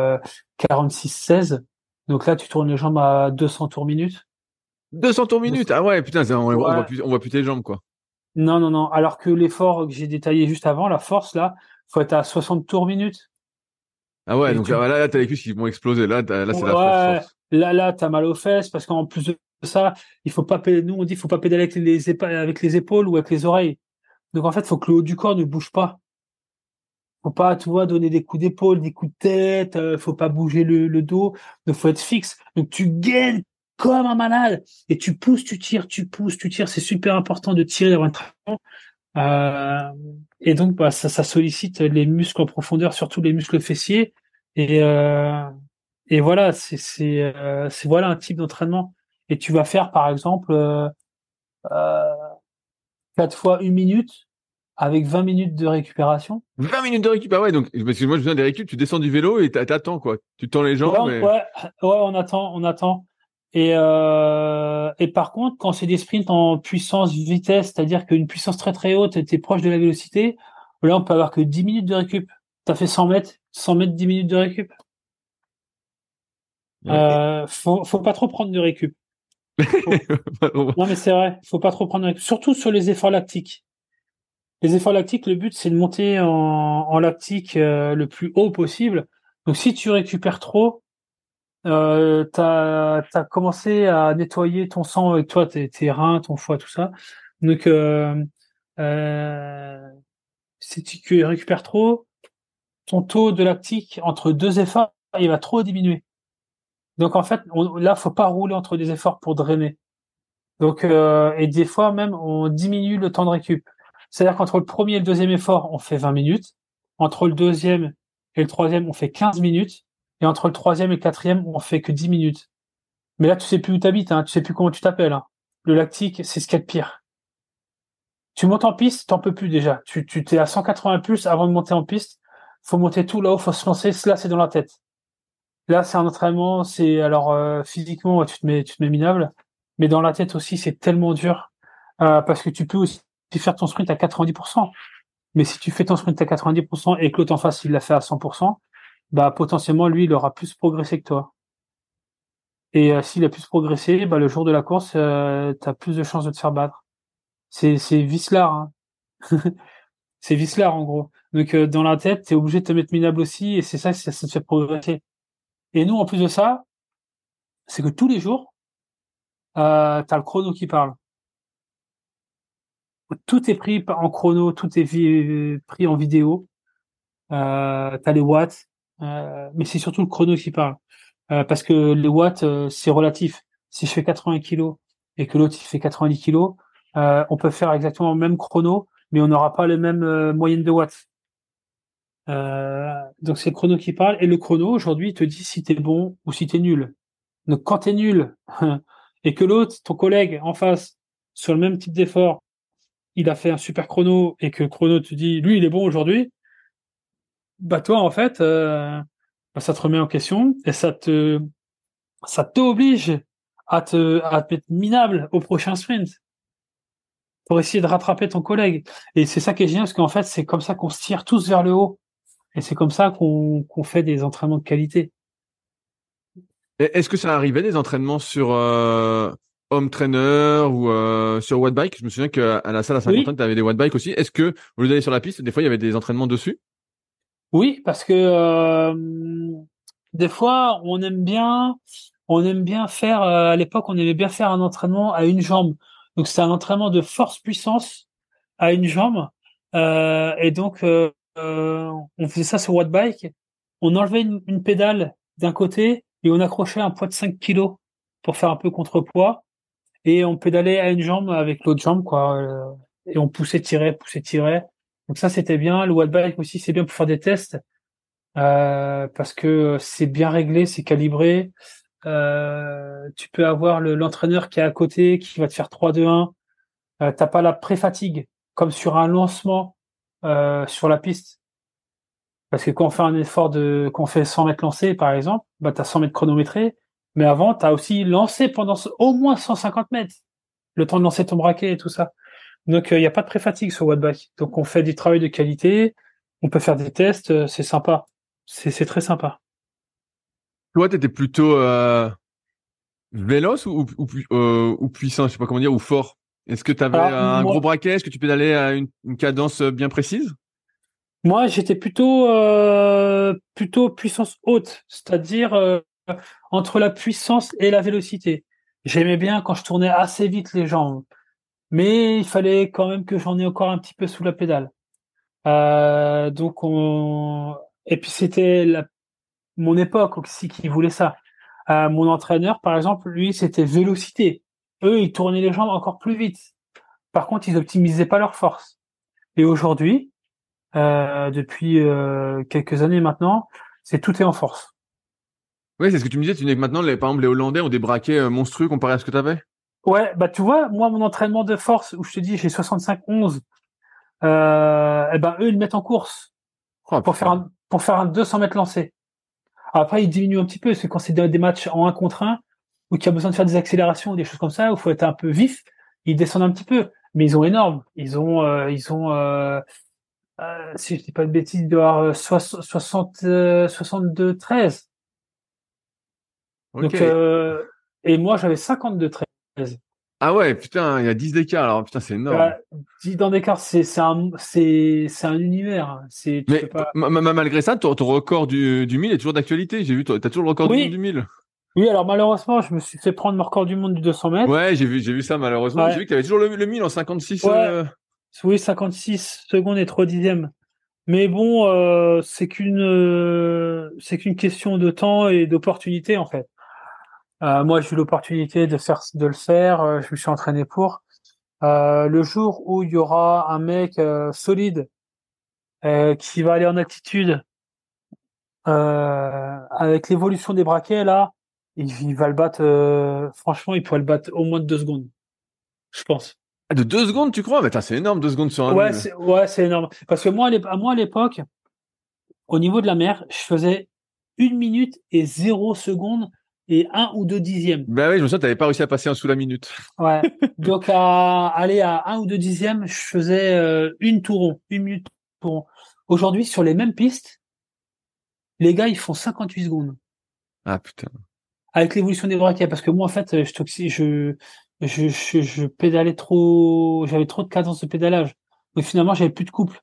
S2: 46-16. Donc là, tu tournes les jambes à 200 tours minute.
S1: 200 tours minute? Ah ouais, putain, on, on, voit plus, on voit plus tes jambes, quoi.
S2: Non, non, non. Alors que l'effort que j'ai détaillé juste avant, la force, là, faut être à 60 tours minute.
S1: Ah ouais, donc là, là t'as les cuisses qui vont exploser. Là, là c'est la force.
S2: Là, là, t'as mal aux fesses parce qu'en plus de ça, il faut pas, nous on dit, faut pas pédaler avec les, avec les épaules ou avec les oreilles. Donc en fait, faut que le haut du corps ne bouge pas. Faut pas, tu vois, donner des coups d'épaule, des coups de tête. Euh, faut pas bouger le, le dos. Il faut être fixe. Donc tu gaines comme un malade et tu pousses, tu tires, tu pousses, tu tires. C'est super important de tirer avant le euh, et donc, bah, ça, ça, sollicite les muscles en profondeur, surtout les muscles fessiers. Et, euh, et voilà, c'est c'est euh, voilà un type d'entraînement. Et tu vas faire, par exemple, euh, euh, quatre fois une minute avec 20 minutes de récupération.
S1: 20 minutes de récupération, ouais. Donc, parce que moi, je viens des récup, tu descends du vélo et t'attends, quoi. Tu tends les jambes.
S2: Ouais, ouais, on attend, on attend. Et, euh, et par contre, quand c'est des sprints en puissance vitesse, c'est-à-dire qu'une puissance très très haute, était proche de la vélocité, là on peut avoir que 10 minutes de récup. T'as fait 100 mètres, 100 mètres, 10 minutes de récup. Euh, faut, faut pas trop prendre de récup. non mais c'est vrai, faut pas trop prendre de récup. Surtout sur les efforts lactiques. Les efforts lactiques, le but c'est de monter en, en lactique euh, le plus haut possible. Donc si tu récupères trop, euh, tu as, commencé à nettoyer ton sang avec toi, tes, tes reins, ton foie, tout ça. Donc, euh, euh, si tu récupères trop, ton taux de lactique entre deux efforts, il va trop diminuer. Donc en fait, on, là, faut pas rouler entre des efforts pour drainer. Donc euh, et des fois même, on diminue le temps de récup. C'est-à-dire qu'entre le premier et le deuxième effort, on fait 20 minutes. Entre le deuxième et le troisième, on fait 15 minutes. Et entre le troisième et le quatrième, on fait que 10 minutes. Mais là, tu sais plus où t'habites, hein, tu sais plus comment tu t'appelles. Hein. Le lactique, c'est ce qu'il y a de pire. Tu montes en piste, t'en peux plus déjà. Tu, tu t'es à 180 pulses avant de monter en piste. Faut monter tout là-haut, faut se lancer. Là, c'est dans la tête. Là, c'est un entraînement. C'est alors euh, physiquement, tu te mets, minable, mais dans la tête aussi, c'est tellement dur euh, parce que tu peux aussi faire ton sprint à 90%. Mais si tu fais ton sprint à 90% et que l'autre en face il l'a fait à 100%, bah potentiellement lui il aura plus progressé que toi. Et euh, s'il a plus progressé, bah le jour de la course, euh, tu as plus de chances de te faire battre. C'est c'est vicelard. Hein. c'est vicelard en gros. Donc euh, dans la tête, tu es obligé de te mettre minable aussi et c'est ça ça, ça te fait progresser. Et nous en plus de ça, c'est que tous les jours, euh, tu as le chrono qui parle. Tout est pris en chrono, tout est pris en vidéo. Euh, tu as les watts, mais c'est surtout le chrono qui parle. Euh, parce que les watts, euh, c'est relatif. Si je fais 80 kg et que l'autre il fait 90 kg, on peut faire exactement le même chrono, mais on n'aura pas les mêmes moyennes de watts. donc c'est le chrono qui parle. Et le chrono, aujourd'hui, te dit si t'es bon ou si t'es nul. Donc quand t'es nul et que l'autre, ton collègue en face, sur le même type d'effort, il a fait un super chrono et que le chrono te dit lui il est bon aujourd'hui, bah toi en fait, euh, bah, ça te remet en question et ça te ça t'oblige à te à mettre minable au prochain sprint pour essayer de rattraper ton collègue. Et c'est ça qui est génial parce qu'en fait c'est comme ça qu'on se tire tous vers le haut et c'est comme ça qu'on qu'on fait des entraînements de qualité.
S1: Est-ce que ça arrivait des entraînements sur euh, home trainer ou euh, sur bike? Je me souviens qu'à la salle à Saint-Quentin, tu avais des bike aussi. Est-ce que au lieu d'aller sur la piste, des fois il y avait des entraînements dessus?
S2: Oui, parce que euh, des fois, on aime bien, on aime bien faire. Euh, à l'époque, on aimait bien faire un entraînement à une jambe. Donc, c'est un entraînement de force-puissance à une jambe. Euh, et donc, on faisait ça sur watt bike. On enlevait une, pédale d'un côté et on accrochait un poids de 5 kilos pour faire un peu contrepoids. Et on pédalait à une jambe avec l'autre jambe, quoi. et on poussait, tirait, poussait, tirait. Donc ça, c'était bien. Le watt bike aussi, c'est bien pour faire des tests euh, parce que c'est bien réglé, c'est calibré. Euh, tu peux avoir l'entraîneur qui est à côté, qui va te faire 3-2-1. Euh, T'as pas la pré-fatigue comme sur un lancement euh, sur la piste. Parce que quand on fait un effort de, quand on fait 100 mètres lancés, par exemple, bah t'as 100 mètres chronométrés Mais avant, tu as aussi lancé pendant au moins 150 mètres. Le temps de lancer ton braquet et tout ça. Donc, il n'y a pas de pré-fatigue sur Wattback. Donc, on fait du travail de qualité. On peut faire des tests. c'est sympa. C'est très sympa.
S1: Toi, tu étais plutôt euh, véloce ou, ou, euh, ou, puissant, je sais pas comment dire, ou fort? Est-ce que tu avais un gros braquet? Est-ce que tu peux aller à une, cadence bien précise?
S2: Moi, j'étais plutôt euh, plutôt puissance haute, c'est-à-dire euh, entre la puissance et la vélocité. J'aimais bien quand je tournais assez vite les jambes, mais il fallait quand même que j'en ai encore un petit peu sous la pédale. Euh, donc on et puis c'était mon époque aussi qui voulait ça. Euh, mon entraîneur, par exemple, lui, c'était vélocité. Eux, ils tournaient les jambes encore plus vite. Par contre, ils optimisaient pas leur force. Et aujourd'hui, euh, depuis quelques années maintenant, c'est tout est en force.
S1: Oui, c'est ce que tu me disais. Tu disais que maintenant, les, par exemple, les Hollandais ont des braquets monstrueux comparé à ce que tu avais.
S2: Ouais, bah tu vois, moi, mon entraînement de force, où je te dis, j'ai 65-11, euh, eh ben eux, ils mettent en course oh, pour faire un, pour faire un 200 mètres lancé. Après, il diminue un petit peu, parce que quand c'est des matchs en 1 contre 1, où tu as besoin de faire des accélérations, ou des choses comme ça, où il faut être un peu vif, ils descendent un petit peu. Mais ils ont énorme. Ils ont, euh, ils ont, euh, euh, si je dis pas de bêtises, ils doivent avoir 60, 62, 13. Donc, et moi, j'avais 52, 13.
S1: Ah ouais, putain, il y a 10 d'écart, alors putain, c'est énorme.
S2: 10 dans d'écart, c'est, c'est un, c'est, c'est un univers. C'est,
S1: Mais malgré ça, ton, record du, du 1000 est toujours d'actualité. J'ai vu, t'as toujours le record du monde du 1000.
S2: Oui, alors malheureusement, je me suis fait prendre mon record du monde du 200 mètres.
S1: Ouais, j'ai vu, j'ai vu ça malheureusement. J'ai vu que t'avais toujours le, le 1000 en 56. Euh.
S2: Oui, 56 secondes et 3 dixièmes. Mais bon, euh, c'est qu'une, euh, c'est qu'une question de temps et d'opportunité en fait. Euh, moi, j'ai eu l'opportunité de faire, de le faire. Euh, je me suis entraîné pour. Euh, le jour où il y aura un mec solide qui va aller en altitude avec l'évolution des braquets là, il, va le battre. franchement, il pourrait le battre au moins de deux secondes, je pense.
S1: Ah, de deux secondes, tu crois? Mais c'est énorme, deux secondes sur un.
S2: Ouais, c'est, ouais, énorme. Parce que moi, à moi à l'époque, au niveau de la mer, je faisais une minute et zéro secondes et un ou deux dixièmes.
S1: Ben oui, je me souviens, t'avais pas réussi à passer en sous la minute.
S2: Ouais. Donc à aller à un ou deux dixièmes, je faisais euh, une touron, une minute touron. Aujourd'hui, sur les mêmes pistes, les gars, ils font 58 secondes.
S1: Ah putain.
S2: Avec l'évolution des braquets, parce que moi, en fait, je je, je, je, je pédalais trop, j'avais trop de cadence de pédalage. Donc finalement, j'avais plus de couple.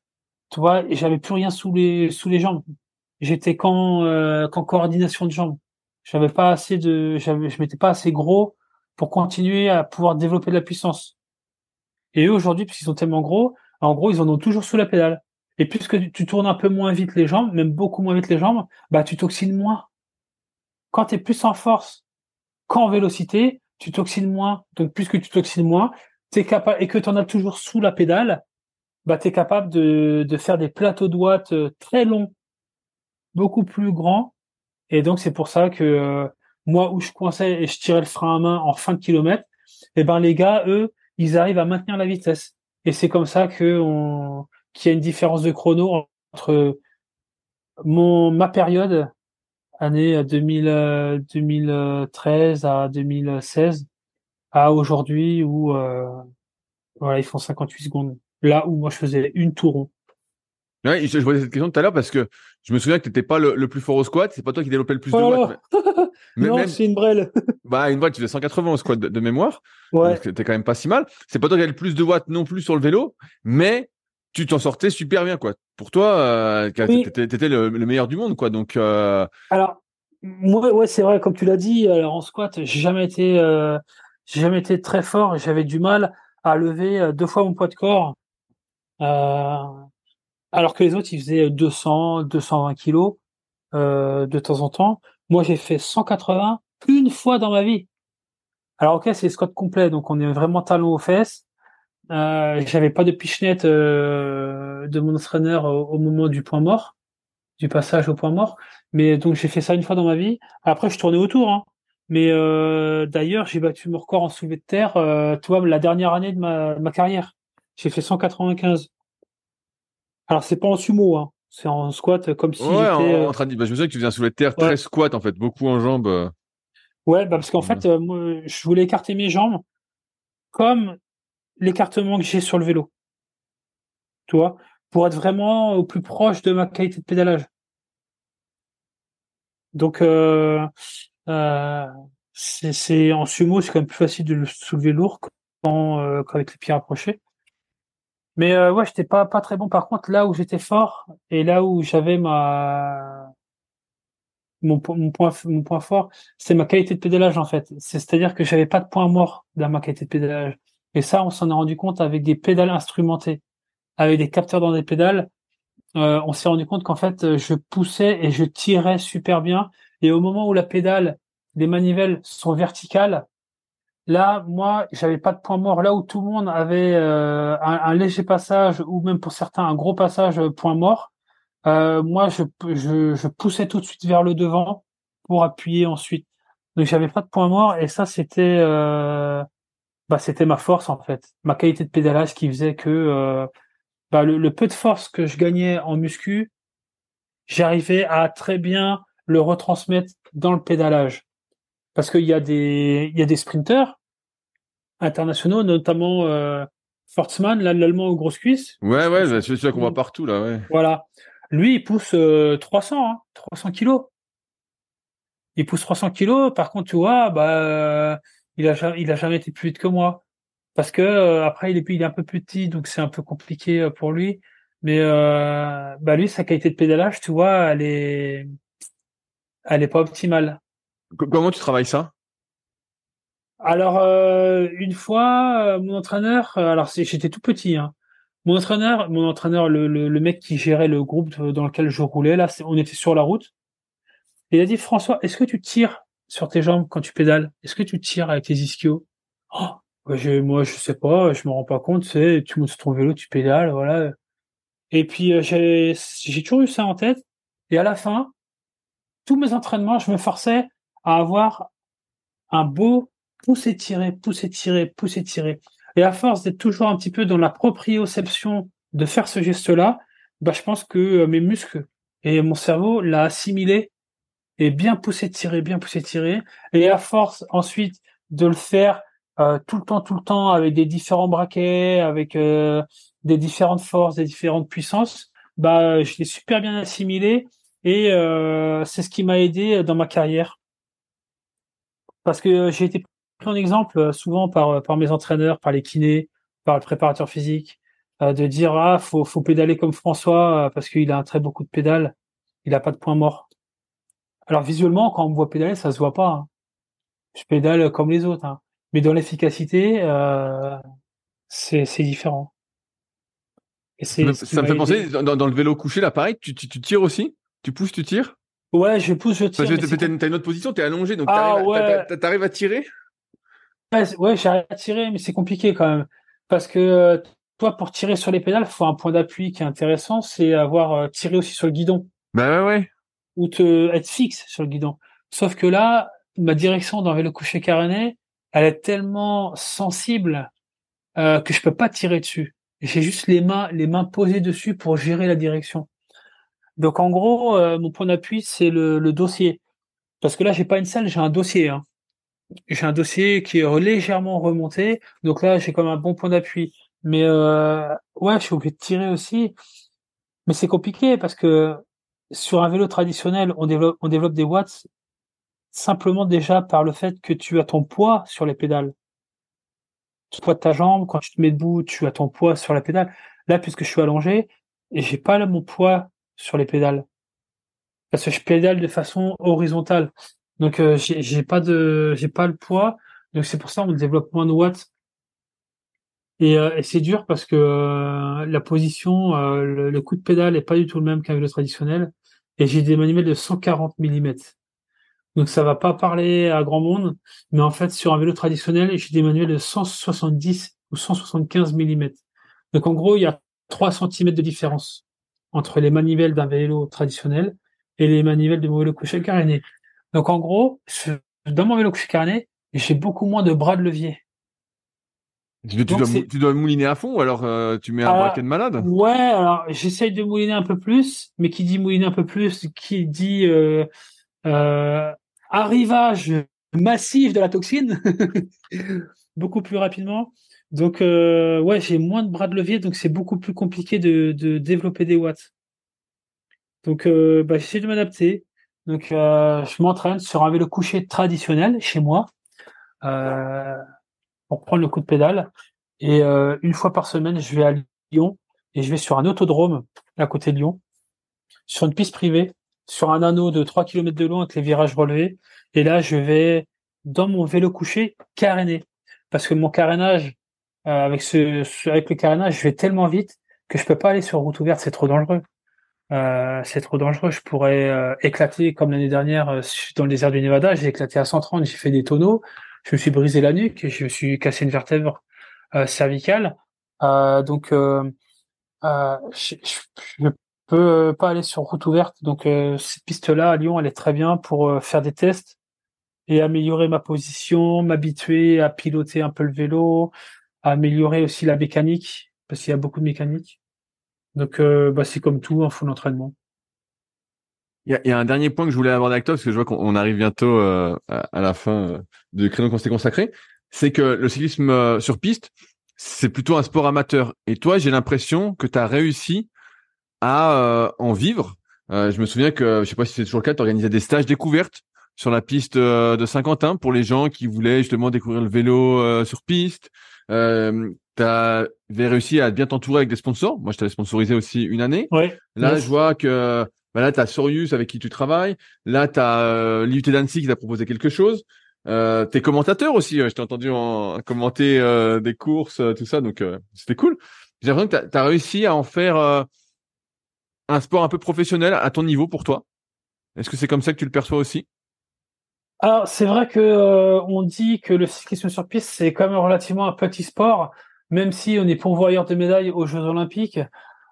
S2: Tu vois, j'avais plus rien sous les sous les jambes. J'étais qu'en euh, qu'en coordination de jambes j'avais pas je m'étais pas assez gros pour continuer à pouvoir développer de la puissance. Et eux aujourd'hui, puisqu'ils sont tellement gros, en gros, ils en ont toujours sous la pédale. Et puisque tu tournes un peu moins vite les jambes, même beaucoup moins vite les jambes, bah tu toxines moins. Quand tu es plus en force qu'en vélocité, tu toxines moins. Donc puisque tu toxines moins, et que tu en as toujours sous la pédale, bah tu es capable de, de faire des plateaux de watts euh, très longs, beaucoup plus grands et donc, c'est pour ça que euh, moi, où je coinçais et je tirais le frein à main en fin de kilomètre, et eh ben les gars, eux, ils arrivent à maintenir la vitesse. Et c'est comme ça que qu'il y a une différence de chrono entre mon ma période année 2000, 2013 à 2016 à aujourd'hui où euh, voilà ils font 58 secondes là où moi je faisais une touron
S1: Ouais, je, je posais cette question tout à l'heure parce que je me souviens que tu n'étais pas le, plus fort au squat. C'est pas toi qui développais le plus de watts.
S2: non, c'est une brêle.
S1: bah, une brêle, tu faisais 180 au squat de, mémoire. Ouais. T'es quand même pas si mal. C'est pas toi qui avais le plus de watts non plus sur le vélo, mais tu t'en sortais super bien, quoi. Pour toi, euh, t'étais, étais le, meilleur du monde, quoi. Donc. Euh...
S2: Alors, moi, ouais, c'est vrai, comme tu l'as dit. Alors en squat, j'ai jamais été, euh, j'ai jamais été très fort. J'avais du mal à lever euh, deux fois mon poids de corps. Euh, alors que les autres, ils faisaient 200, 220 kilos euh, de temps en temps. Moi, j'ai fait 180 une fois dans ma vie. Alors ok, c'est squat complet, donc on est vraiment talon aux fesses. Euh, J'avais pas de pichenette euh, de mon entraîneur au, moment du point mort, du passage au point mort. Mais donc j'ai fait ça une fois dans ma vie. Après, je tournais autour. Hein. Mais euh, d'ailleurs, j'ai battu mon record en soulevé de terre. Euh, tu la dernière année de ma, ma carrière, j'ai fait 195. Alors, c'est pas en sumo, hein. C'est en squat comme si
S1: ouais, en, euh, train de dire, bah, je me souviens que tu viens soulever de terre, très squat, en fait, beaucoup en jambes. Euh.
S2: Ouais, bah parce qu'en fait, euh, moi, je voulais écarter mes jambes comme l'écartement que j'ai sur le vélo. Tu vois, pour être vraiment au plus proche de ma qualité de pédalage. Donc, euh, euh, c'est en sumo, c'est quand même plus facile de le soulever lourd qu'avec les pieds rapprochés. Mais euh, ouais, j'étais pas pas très bon. Par contre, là où j'étais fort et là où j'avais ma mon, point mon point fort, c'est ma qualité de pédalage en fait. C'est-à-dire que j'avais pas de point mort dans ma qualité de pédalage. Et ça, on s'en est rendu compte avec des pédales instrumentées, avec des capteurs dans des pédales. Euh, on s'est rendu compte qu'en fait, je poussais et je tirais super bien. Et au moment où la pédale, les manivelles sont verticales, Là, moi, j'avais pas de point mort. Là où tout le monde avait euh, un, léger passage ou même pour certains un gros passage euh, point mort, euh, moi, je, je, je, poussais tout de suite vers le devant pour appuyer ensuite. Donc, j'avais pas de point mort et ça, c'était bah, c'était ma force en fait, ma qualité de pédalage qui faisait que bah, le, le, peu de force que je gagnais en muscu, j'arrivais à très bien le retransmettre dans le pédalage parce qu'il y a des il y a des sprinters internationaux, notamment euh, Fortsman, l'allemand aux grosses cuisses.
S1: Ouais, ouais, c'est celui qu'on voit partout là, ouais.
S2: Voilà. Lui, il pousse 300, hein, 300 kilos. Il pousse 300 kilos. Par contre, tu vois, bah, il a il a jamais été plus vite que moi. Parce que euh, après, il est, il est un peu plus petit, donc c'est un peu compliqué euh, pour lui. Mais euh, bah lui, sa qualité de pédalage, tu vois, elle est, elle est pas optimale.
S1: Comment tu travailles ça?
S2: Alors, euh, une fois, euh, mon entraîneur, euh, alors j'étais tout petit, hein. Mon entraîneur, mon entraîneur, le, le, mec qui gérait le groupe dans lequel je roulais, là, on était sur la route. il a dit, François, est-ce que tu tires sur tes jambes quand tu pédales? Est-ce que tu tires avec tes ischios? Oh, Moi, je sais pas, je me rends pas compte. C'est, tu montes sur ton vélo, tu pédales, voilà. Et puis j'ai, j'ai toujours eu ça en tête. Et à la fin, tous mes entraînements, je me forçais à avoir un beau pousser tirer, pousser tirer, pousser tirer. Et à force d'être toujours un petit peu dans la proprioception de faire ce geste-là, bah, je pense que euh, mes muscles et mon cerveau l'a assimilé et bien poussé tirer, bien poussé tirer. Et à force ensuite de le faire euh, tout le temps, tout le temps avec des différents braquets, avec euh, des différentes forces, des différentes puissances, bah je l'ai super bien assimilé et c'est ce qui m'a aidé dans ma carrière parce que j'ai été pris en exemple euh, souvent par, euh, par mes entraîneurs, par les kinés, par le préparateur physique, euh, de dire ah faut faut pédaler comme François parce qu'il a un très beau coup de pédale, il a pas de point mort. Alors visuellement quand on me voit pédaler ça se voit pas. Hein. Je pédale comme les autres, hein. mais dans l'efficacité euh, c'est c'est différent.
S1: Et ça me fait penser dans, dans, le vélo couché là pareil tu, tu, tu tires aussi? Tu pousses tu tires?
S2: Ouais, je pousse, je tire.
S1: Que t'as une autre position, t'es allongé, donc ah, t'arrives à tirer?
S2: Ouais, j'arrive à tirer, mais c'est compliqué quand même. Parce que euh, toi, pour tirer sur les pédales, il faut un point d'appui qui est intéressant, c'est avoir euh, tiré aussi sur le guidon.
S1: Bah ouais, ouais.
S2: Ou te, être fixe sur le guidon. Sauf que là, ma direction dans le coucher caréné, elle est tellement sensible euh, que je peux pas tirer dessus. J'ai juste les mains, les mains posées dessus pour gérer la direction. Donc en gros, euh, mon point d'appui, c'est le, dossier. Parce que là, j'ai pas une selle, j'ai un dossier. Hein. J'ai un dossier qui est légèrement remonté. Donc là, j'ai comme un bon point d'appui. Mais euh, ouais, je suis obligé de tirer aussi. Mais c'est compliqué parce que sur un vélo traditionnel, on développe, des watts simplement déjà par le fait que tu as ton poids sur les pédales. Tu poids de ta jambe, quand tu te mets debout, tu as ton poids sur la pédale. Là, puisque je suis allongé, j'ai pas mon poids sur les pédales. Parce que je pédale de façon horizontale. Donc euh, j'ai pas de j'ai pas le poids. Donc c'est pour ça qu'on développe moins de watts. Et, euh, c'est dur parce que euh, la position, le, coup de pédale est pas du tout le même qu'un vélo traditionnel. Et j'ai des manuels de 140 mm. Donc ça va pas parler à grand monde, mais en fait sur un vélo traditionnel, j'ai des manuels de 170 ou 175 mm. Donc en gros, il y a 3 cm de différence entre les manivelles d'un vélo traditionnel et les manivelles de mon vélo couché caréné. Donc en gros, dans mon vélo couché caréné, j'ai beaucoup moins de bras de levier.
S1: Tu, dois, mouliner à fond ou alors euh, tu mets un braquet de malade?
S2: Ouais, alors j'essaye de mouliner un peu plus, mais qui dit mouliner un peu plus, qui dit euh, euh, arrivage massive de la toxine beaucoup plus rapidement. Donc, ouais, j'ai moins de bras de levier, donc c'est beaucoup plus compliqué de, de développer des watts. Donc, bah, j'essaie de m'adapter. Donc, euh, je m'entraîne sur un vélo couché traditionnel chez moi euh, pour prendre le coup de pédale. Et euh, une fois par semaine, je vais à Lyon et je vais sur un autodrome à côté de Lyon, sur une piste privée, sur un anneau de 3 km de long avec les virages relevés. Et là, je vais dans mon vélo couché caréné. Parce que mon carénage, avec ce, avec le carénage, je vais tellement vite que je peux pas aller sur route ouverte, c'est trop dangereux. Euh, c'est trop dangereux. Je pourrais euh, éclater comme l'année dernière euh, dans le désert du Nevada. J'ai éclaté à 130, j'ai fait des tonneaux. Je me suis brisé la nuque, et je me suis cassé une vertèbre cervicale. donc, je, je, peux pas aller sur route ouverte. Donc, cette piste-là à Lyon, elle est très bien pour faire des tests et améliorer ma position, m'habituer à piloter un peu le vélo, améliorer aussi la mécanique parce qu'il y a beaucoup de mécanique. Donc, euh, bah, c'est comme tout, un full entraînement.
S1: Il y, a, un dernier point que je voulais aborder avec toi, parce que je vois qu'on arrive bientôt euh, à, la fin euh, du créneau qu'on s'est consacré, c'est que le cyclisme sur piste, c'est plutôt un sport amateur. Et toi, j'ai l'impression que tu as réussi à en vivre. je me souviens que, je sais pas si c'est toujours le cas, tu organisais des stages découvertes sur la piste de Saint-Quentin pour les gens qui voulaient justement découvrir le vélo sur piste. Euh, tu avais réussi à bien t'entourer avec des sponsors. Moi, je t'avais sponsorisé aussi une année.
S2: Ouais,
S1: là, je vois que bah là, tu as Sorius avec qui tu travailles. Là, tu as euh, l'IUT d'Annecy qui t'a proposé quelque chose. Euh, t'es commentateur aussi. Je t'ai entendu en, commenter euh, des courses, euh, tout ça. Donc, c'était cool. J'ai l'impression que tu as, réussi à en faire un sport un peu professionnel à ton niveau pour toi. Est-ce que c'est comme ça que tu le perçois aussi?
S2: Alors c'est vrai que euh, on dit que le cyclisme sur piste c'est quand même relativement un petit sport, même si on est pourvoyeur de médailles aux Jeux Olympiques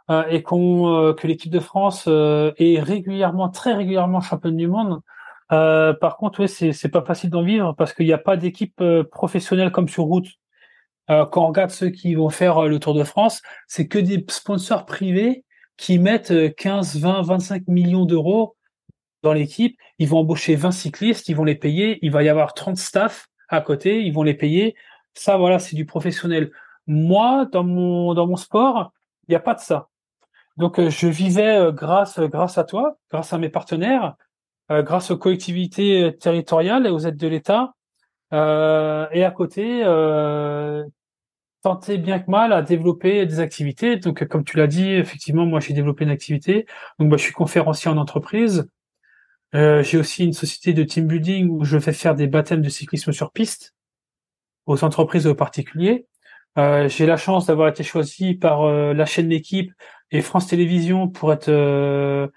S2: euh, et qu'on euh, que l'équipe de France est régulièrement, très régulièrement championne du monde. par contre, oui, c'est c'est pas facile d'en vivre parce qu'il n'y a pas d'équipe professionnelle comme sur route. quand on regarde ceux qui vont faire le Tour de France, c'est que des sponsors privés qui mettent 15, 20, 25 millions d'euros dans l'équipe, ils vont embaucher 20 cyclistes, ils vont les payer, il va y avoir 30 staff à côté, ils vont les payer. Ça, voilà, c'est du professionnel. Moi, dans mon, dans mon sport, il n'y a pas de ça. Donc, euh, je vivais euh, grâce, grâce à toi, grâce à mes partenaires, euh, grâce aux collectivités territoriales et aux aides de l'État. et à côté, tenter bien que mal à développer des activités. Donc, comme tu l'as dit, effectivement, moi, j'ai développé une activité. Donc, bah, je suis conférencier en entreprise. Euh, j'ai aussi une société de team building où je fais faire des baptêmes de cyclisme sur piste aux entreprises et aux particuliers. Euh, j'ai la chance d'avoir été choisi par euh, la chaîne L'équipe et France Télévisions pour être euh,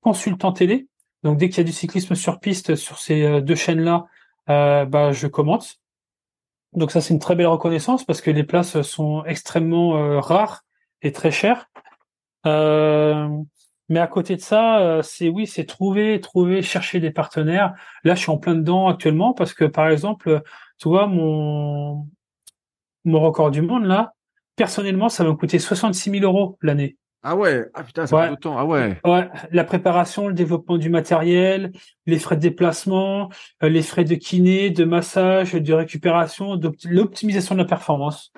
S2: consultant télé. Donc dès qu'il y a du cyclisme sur piste sur ces deux chaînes-là, bah, je commente. Donc ça c'est une très belle reconnaissance parce que les places sont extrêmement rares et très chères. Euh, mais à côté de ça, euh, c'est oui, c'est trouver, trouver, chercher des partenaires. Là, je suis en plein dedans actuellement parce que, par exemple, tu vois, mon, mon record du monde, là, personnellement, ça m'a coûté 66 000 euros l'année.
S1: Ah ouais, ah putain, ça ouais. temps, ah ouais.
S2: Ouais, la préparation, le développement du matériel, les frais de déplacement, euh, les frais de kiné, de massage, de récupération, l'optimisation de la performance.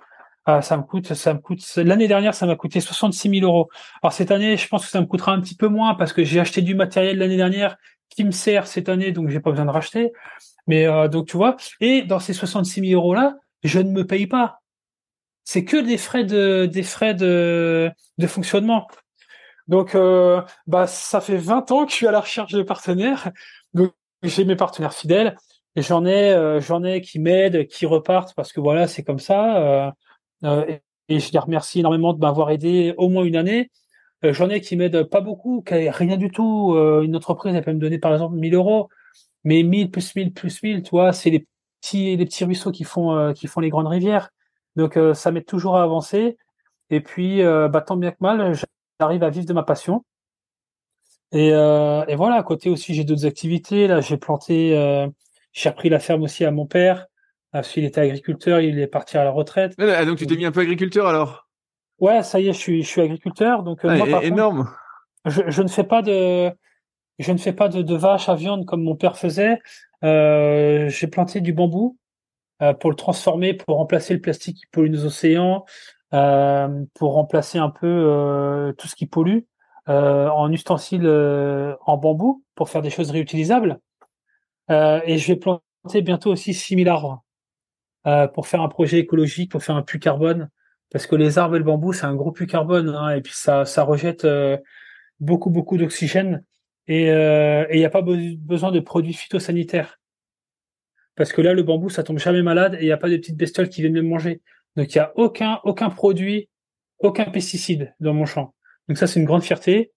S2: Ah, ça me coûte, ça me coûte. L'année dernière, ça m'a coûté 66 000 euros. Alors cette année, je pense que ça me coûtera un petit peu moins parce que j'ai acheté du matériel l'année dernière qui me sert cette année, donc j'ai pas besoin de racheter. Mais euh, donc tu vois, et dans ces 66 000 euros là, je ne me paye pas. C'est que des frais de des frais de de fonctionnement. Donc euh, bah ça fait 20 ans que je suis à la recherche de partenaires. Donc j'ai mes partenaires fidèles. J'en ai euh, j'en ai qui m'aident, qui repartent parce que voilà c'est comme ça. Euh, et, je les remercie énormément de m'avoir aidé au moins une année. Euh, j'en ai qui m'aident pas beaucoup, qui rien du tout. Euh, une entreprise, elle peut me donner par exemple 1000 euros, mais 1000 plus 1000 plus 1000, tu vois, c'est les petits, les petits ruisseaux qui font, qui font les grandes rivières. Donc ça m'aide toujours à avancer. Et puis, bah, tant bien que mal, j'arrive à vivre de ma passion. Et, voilà, à côté aussi, j'ai d'autres activités. Là, j'ai planté, j'ai repris la ferme aussi à mon père. Ah, s'il était agriculteur, il est parti à la retraite.
S1: Ah, donc tu t'es mis un peu agriculteur alors?
S2: Ouais, ça y est, je suis, je suis agriculteur. Donc euh,
S1: ah, énorme.
S2: je, je, ne fais pas de, je ne fais pas de, de vaches à viande comme mon père faisait. j'ai planté du bambou pour le transformer, pour remplacer le plastique qui pollue nos océans, pour remplacer un peu tout ce qui pollue en ustensiles en bambou pour faire des choses réutilisables. et je vais planter bientôt aussi 6000 arbres pour faire un projet écologique, pour faire un puits carbone parce que les arbres et le bambou, c'est un gros puits carbone, hein, et puis ça, ça rejette euh, beaucoup, beaucoup d'oxygène, et euh, il n'y a pas besoin de produits phytosanitaires. Parce que là, le bambou, ça tombe jamais malade, et il n'y a pas de petites bestioles qui viennent le manger. Donc il n'y a aucun, aucun produit, aucun pesticide dans mon champ. Donc ça, c'est une grande fierté.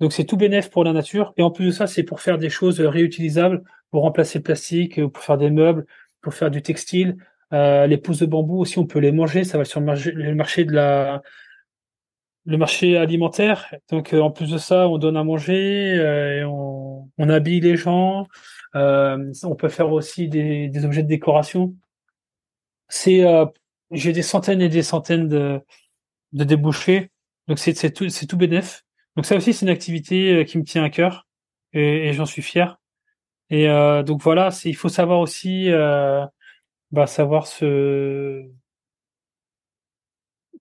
S2: Donc c'est tout bénéf pour la nature, et en plus de ça, c'est pour faire des choses réutilisables, pour remplacer le plastique, pour faire des meubles, pour faire du textile, euh, les pousses de bambou aussi, on peut les manger. Ça va sur le marché, de la, le marché alimentaire. Donc, euh, en plus de ça, on donne à manger, euh, on, on, habille les gens. on peut faire aussi des, des objets de décoration. C'est, j'ai des centaines et des centaines de, de débouchés. Donc, c'est, c'est tout, c'est tout bénef. Donc, ça aussi, c'est une activité qui me tient à cœur et, et j'en suis fier. Et donc voilà, il faut savoir aussi bah, savoir se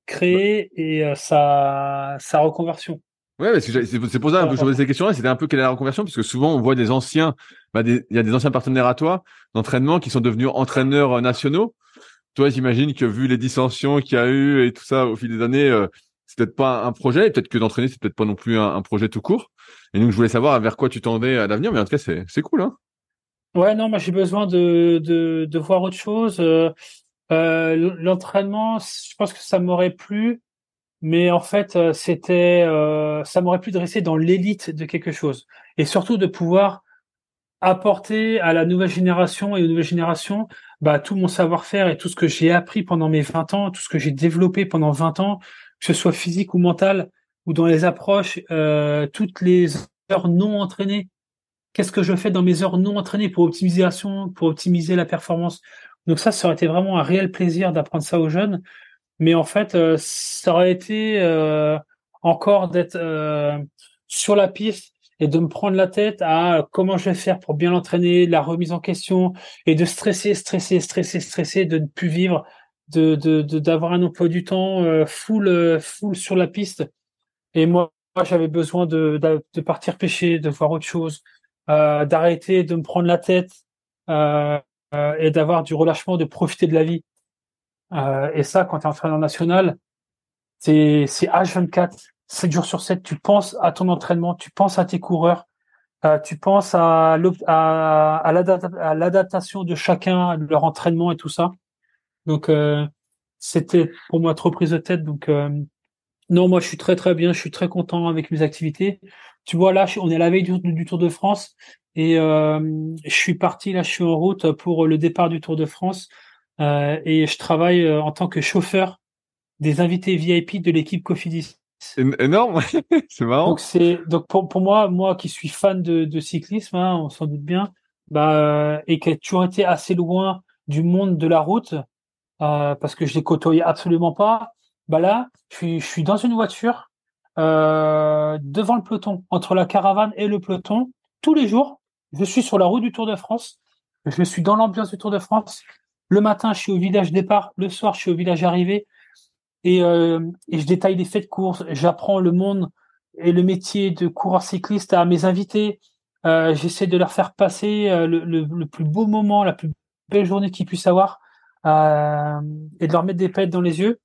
S2: créer et euh, sa, sa reconversion.
S1: Ouais, c'est pour ça que je posais ces questions-là. C'était un peu quelle est la reconversion, parce que souvent on voit des anciens, bah il y a des anciens partenaires à toi d'entraînement qui sont devenus entraîneurs euh, nationaux. Toi, j'imagine que vu les dissensions qu'il y a eu et tout ça au fil des années, euh, c'est peut-être pas un projet, peut-être que d'entraîner c'est peut-être pas non plus un, un, projet tout court. Et donc je voulais savoir vers quoi tu tendais à l'avenir, mais en tout cas c'est c'est cool, hein.
S2: Ouais, non, moi j'ai besoin de, de, de, voir autre chose. Euh, euh, l'entraînement, je pense que ça m'aurait plu, mais en fait, euh, c'était, ça m'aurait plu de rester dans l'élite de quelque chose, et surtout de pouvoir apporter à la nouvelle génération et aux nouvelles générations bah, tout mon savoir-faire et tout ce que j'ai appris pendant mes 20 ans, tout ce que j'ai développé pendant 20 ans, que ce soit physique ou mental, ou dans les approches, toutes les heures non entraînées Qu'est-ce que je fais dans mes heures non entraînées pour pour optimiser la performance? Donc ça, ça aurait été vraiment un réel plaisir d'apprendre ça aux jeunes. Mais en fait, euh, ça aurait été euh, encore d'être euh, sur la piste et de me prendre la tête à comment je vais faire pour bien l'entraîner, la remise en question et de stresser, stresser, stresser, stresser, de ne plus vivre, de d'avoir un emploi du temps full full sur la piste. Et moi, j'avais besoin de partir pêcher, de voir autre chose, euh, d'arrêter de me prendre la tête euh, euh, et d'avoir du relâchement, de profiter de la vie. et ça, quand tu es entraîneur national, c'est H24, 7 jours sur 7, tu penses à ton entraînement, tu penses à tes coureurs, tu penses à l'adaptation de chacun, de leur entraînement et tout ça. Donc, c'était pour moi trop prise de tête. Donc, non, moi, je suis très très bien, je suis très content avec mes activités tu vois, là, on est à la veille du, Tour de France et euh, je suis parti, là, je suis en route pour le départ du Tour de France euh, et je travaille euh, en tant que chauffeur des invités VIP de l'équipe Cofidis.
S1: C'est énorme, c'est marrant.
S2: Donc c'est donc pour, pour moi, moi qui suis fan de, de cyclisme, hein, on s'en doute bien, bah et qui a toujours été assez loin du monde de la route euh, parce que je les côtoyais absolument pas. Bah là, je suis, dans une voiture euh, devant le peloton, entre la caravane et le peloton, tous les jours. Je suis sur la route du Tour de France. Je suis dans l'ambiance du Tour de France. Le matin, je suis au village départ. Le soir, je suis au village arrivé. Et, euh, et je détaille les faits de course. J'apprends le monde et le métier de coureur cycliste à mes invités. Euh, J'essaie de leur faire passer le, le, plus beau moment, la plus belle journée qu'ils puissent avoir et de leur mettre des pètes dans les yeux.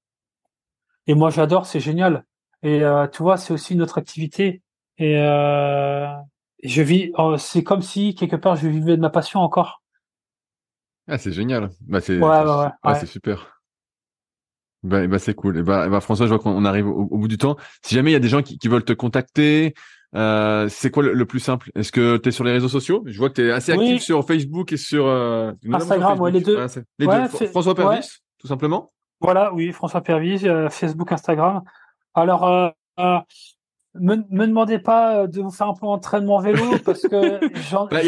S2: Et moi, j'adore, c'est génial. Et euh, tu vois, c'est aussi une autre activité. Et euh, je vis, oh, c'est comme si quelque part je vivais de ma passion encore.
S1: Ah, c'est génial. Bah, c'est
S2: ouais, ouais,
S1: ouais, c'est super. Bah, bah c'est cool. Et bah, bah, François, je vois qu'on arrive au, bout du temps. Si jamais il y a des gens qui, qui veulent te contacter, euh, c'est quoi le, plus simple? Est-ce que tu es sur les réseaux sociaux? Je vois que tu es assez actif sur Facebook et sur euh,
S2: Instagram, ouais, les deux.
S1: les deux. François Pervis, tout simplement.
S2: Voilà, oui, François Pervis, euh, Facebook, Instagram. Alors, euh, euh, me, me demandez pas de vous faire un peu d'entraînement vélo parce que
S1: j'en Il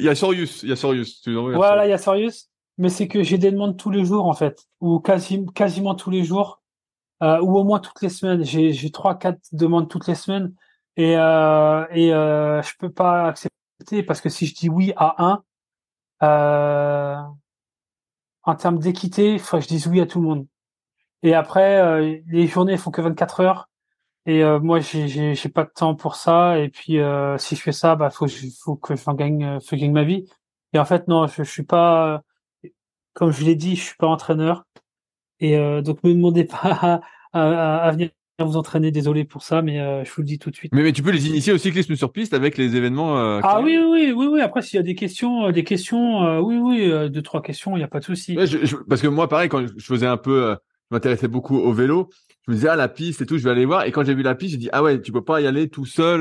S1: y, a, Sorius, il y a Sorius.
S2: voilà, il y a Sorius, mais c'est que j'ai des demandes tous les jours en fait, ou quasi, quasiment tous les jours, ou au moins toutes les semaines. J'ai trois, quatre demandes toutes les semaines et euh, et euh, je peux pas accepter parce que si je dis oui à un, Euh, en termes d'équité, il faut que je dise oui à tout le monde. Et après, euh, les journées font que 24 heures. Et euh, moi, j'ai, j'ai, pas de temps pour ça. Et puis, euh, si je fais ça, bah, faut, faut que je gagne, faut que je gagne ma vie. Et en fait, non, je, je suis pas, comme je l'ai dit, je suis pas entraîneur. Et donc, me demandez pas à, à, à venir vous entraîner. Désolé pour ça, mais euh, je vous le dis tout de suite.
S1: Mais, mais tu peux les initier au cyclisme sur piste avec les événements. Euh,
S2: ah oui, oui, oui, oui. Après, s'il y a des questions, euh, des questions, oui, oui, deux, trois questions, il n'y a pas de souci.
S1: parce que moi, pareil, quand je faisais un peu, je m'intéressais beaucoup au vélo. Je me disais ah la piste et tout, je vais aller voir. Et quand j'ai vu la piste, j'ai dit ah ouais, tu peux pas y aller tout seul,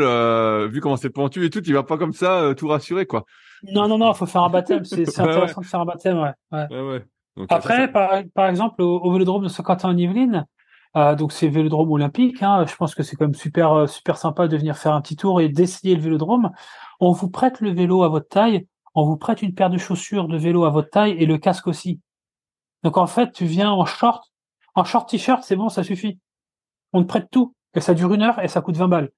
S1: vu comment c'est pentu et tout. Tu vas pas comme ça, tout rassurer quoi.
S2: Non, non, non, faut faire un baptême. C'est intéressant de faire un baptême, ouais. ouais. ouais Après, par, par exemple, au, au Vélodrome de Saint-Quentin-en-Yvelines, euh, donc c'est Vélodrome olympique. Hein. Je pense que c'est quand même super euh, super sympa de venir faire un petit tour et d'essayer le Vélodrome. On vous prête le vélo à votre taille, on vous prête une paire de chaussures de vélo à votre taille et le casque aussi. Donc en fait, tu viens en short, en short t-shirt, c'est bon, ça suffit. On te prête tout et ça dure une heure et ça coûte 20 balles.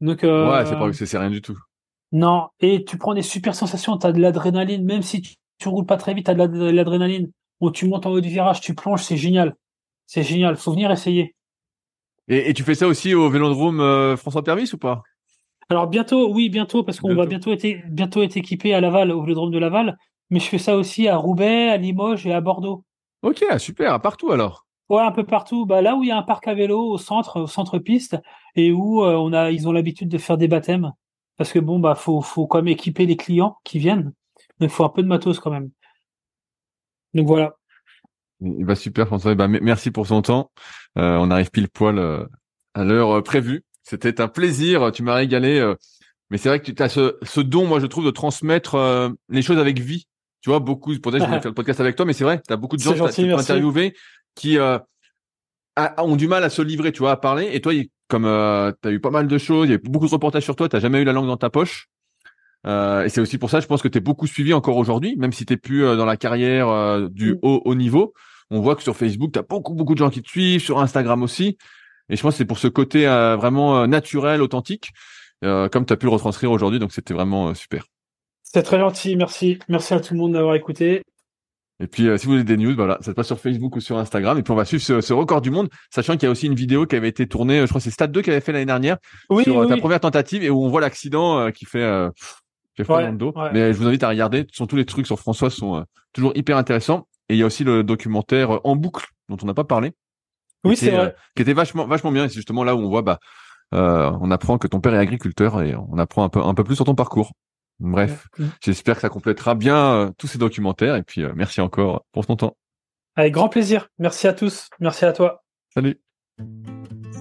S2: Donc
S1: euh, ouais, c'est pas c'est rien du tout.
S2: Non, et tu prends des super sensations, tu as de l'adrénaline, même si tu, tu roules pas très vite, tu as de l'adrénaline. Bon, tu montes en haut du virage, tu plonges, c'est génial. C'est génial, faut venir essayer.
S1: Et, tu fais ça aussi au Vélodrome euh, François Permis ou pas?
S2: Alors bientôt, oui, bientôt, parce qu'on va bientôt être, bientôt être équipé à Laval, au Vélodrome de Laval. Mais je fais ça aussi à Roubaix, à Limoges et à Bordeaux.
S1: Ok, super, partout alors.
S2: Ouais, un peu partout. Bah là où il y a un parc à vélo au centre, au centre piste, et où euh, on a, ils ont l'habitude de faire des baptêmes, parce que bon bah faut, faut quand même équiper les clients qui viennent. Donc il faut un peu de matos quand même. Donc voilà.
S1: Bah super François, bah, merci pour son temps. Euh, on arrive pile poil euh, à l'heure euh, prévue. C'était un plaisir, tu m'as régalé. mais c'est vrai que tu as ce, ce, don, moi je trouve, de transmettre les choses avec vie. Tu vois, beaucoup, pour ça je voulais faire le podcast avec toi, mais c'est vrai, tu as beaucoup de gens qui t'ont interviewé qui ont du mal à se livrer, tu vois, à parler. Et toi, comme tu as eu pas mal de choses, il y a beaucoup de reportages sur toi, tu jamais eu la langue dans ta poche. Euh, et c'est aussi pour ça, je pense que tu es beaucoup suivi encore aujourd'hui, même si tu plus dans la carrière du mm. haut, haut niveau on voit que sur Facebook, tu as beaucoup, beaucoup de gens qui te suivent, sur Instagram aussi. Et je pense que c'est pour ce côté euh, vraiment euh, naturel, authentique, euh, comme tu as pu le retranscrire aujourd'hui. Donc, c'était vraiment super.
S2: C'est très gentil. Merci. Merci à tout le monde d'avoir écouté.
S1: Et puis, si vous avez des news, voilà, ça se passe sur Facebook ou sur Instagram. Et puis, on va suivre ce, record du monde, sachant qu'il y a aussi une vidéo qui avait été tournée, je crois que c'est Stade 2 qui avait fait l'année dernière, sur ta première tentative et où on voit l'accident qui fait, qui fait dans le dos. Mais je vous invite à regarder. Sont tous les trucs sur François sont toujours hyper intéressants. Et il y a aussi le documentaire En boucle dont on n'a pas parlé.
S2: Oui, c'est vrai. Euh,
S1: qui était vachement vachement bien. Et c'est justement là où on voit bah euh, on apprend que ton père est agriculteur et on apprend un peu un peu plus sur ton parcours. Bref, j'espère que ça complétera bien euh, tous ces documentaires et puis merci encore pour ton temps.
S2: Avec grand plaisir. Merci à tous. Merci à toi.
S1: Salut.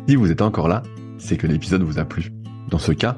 S1: Si vous êtes encore là, c'est que l'épisode vous a plu. Dans ce cas,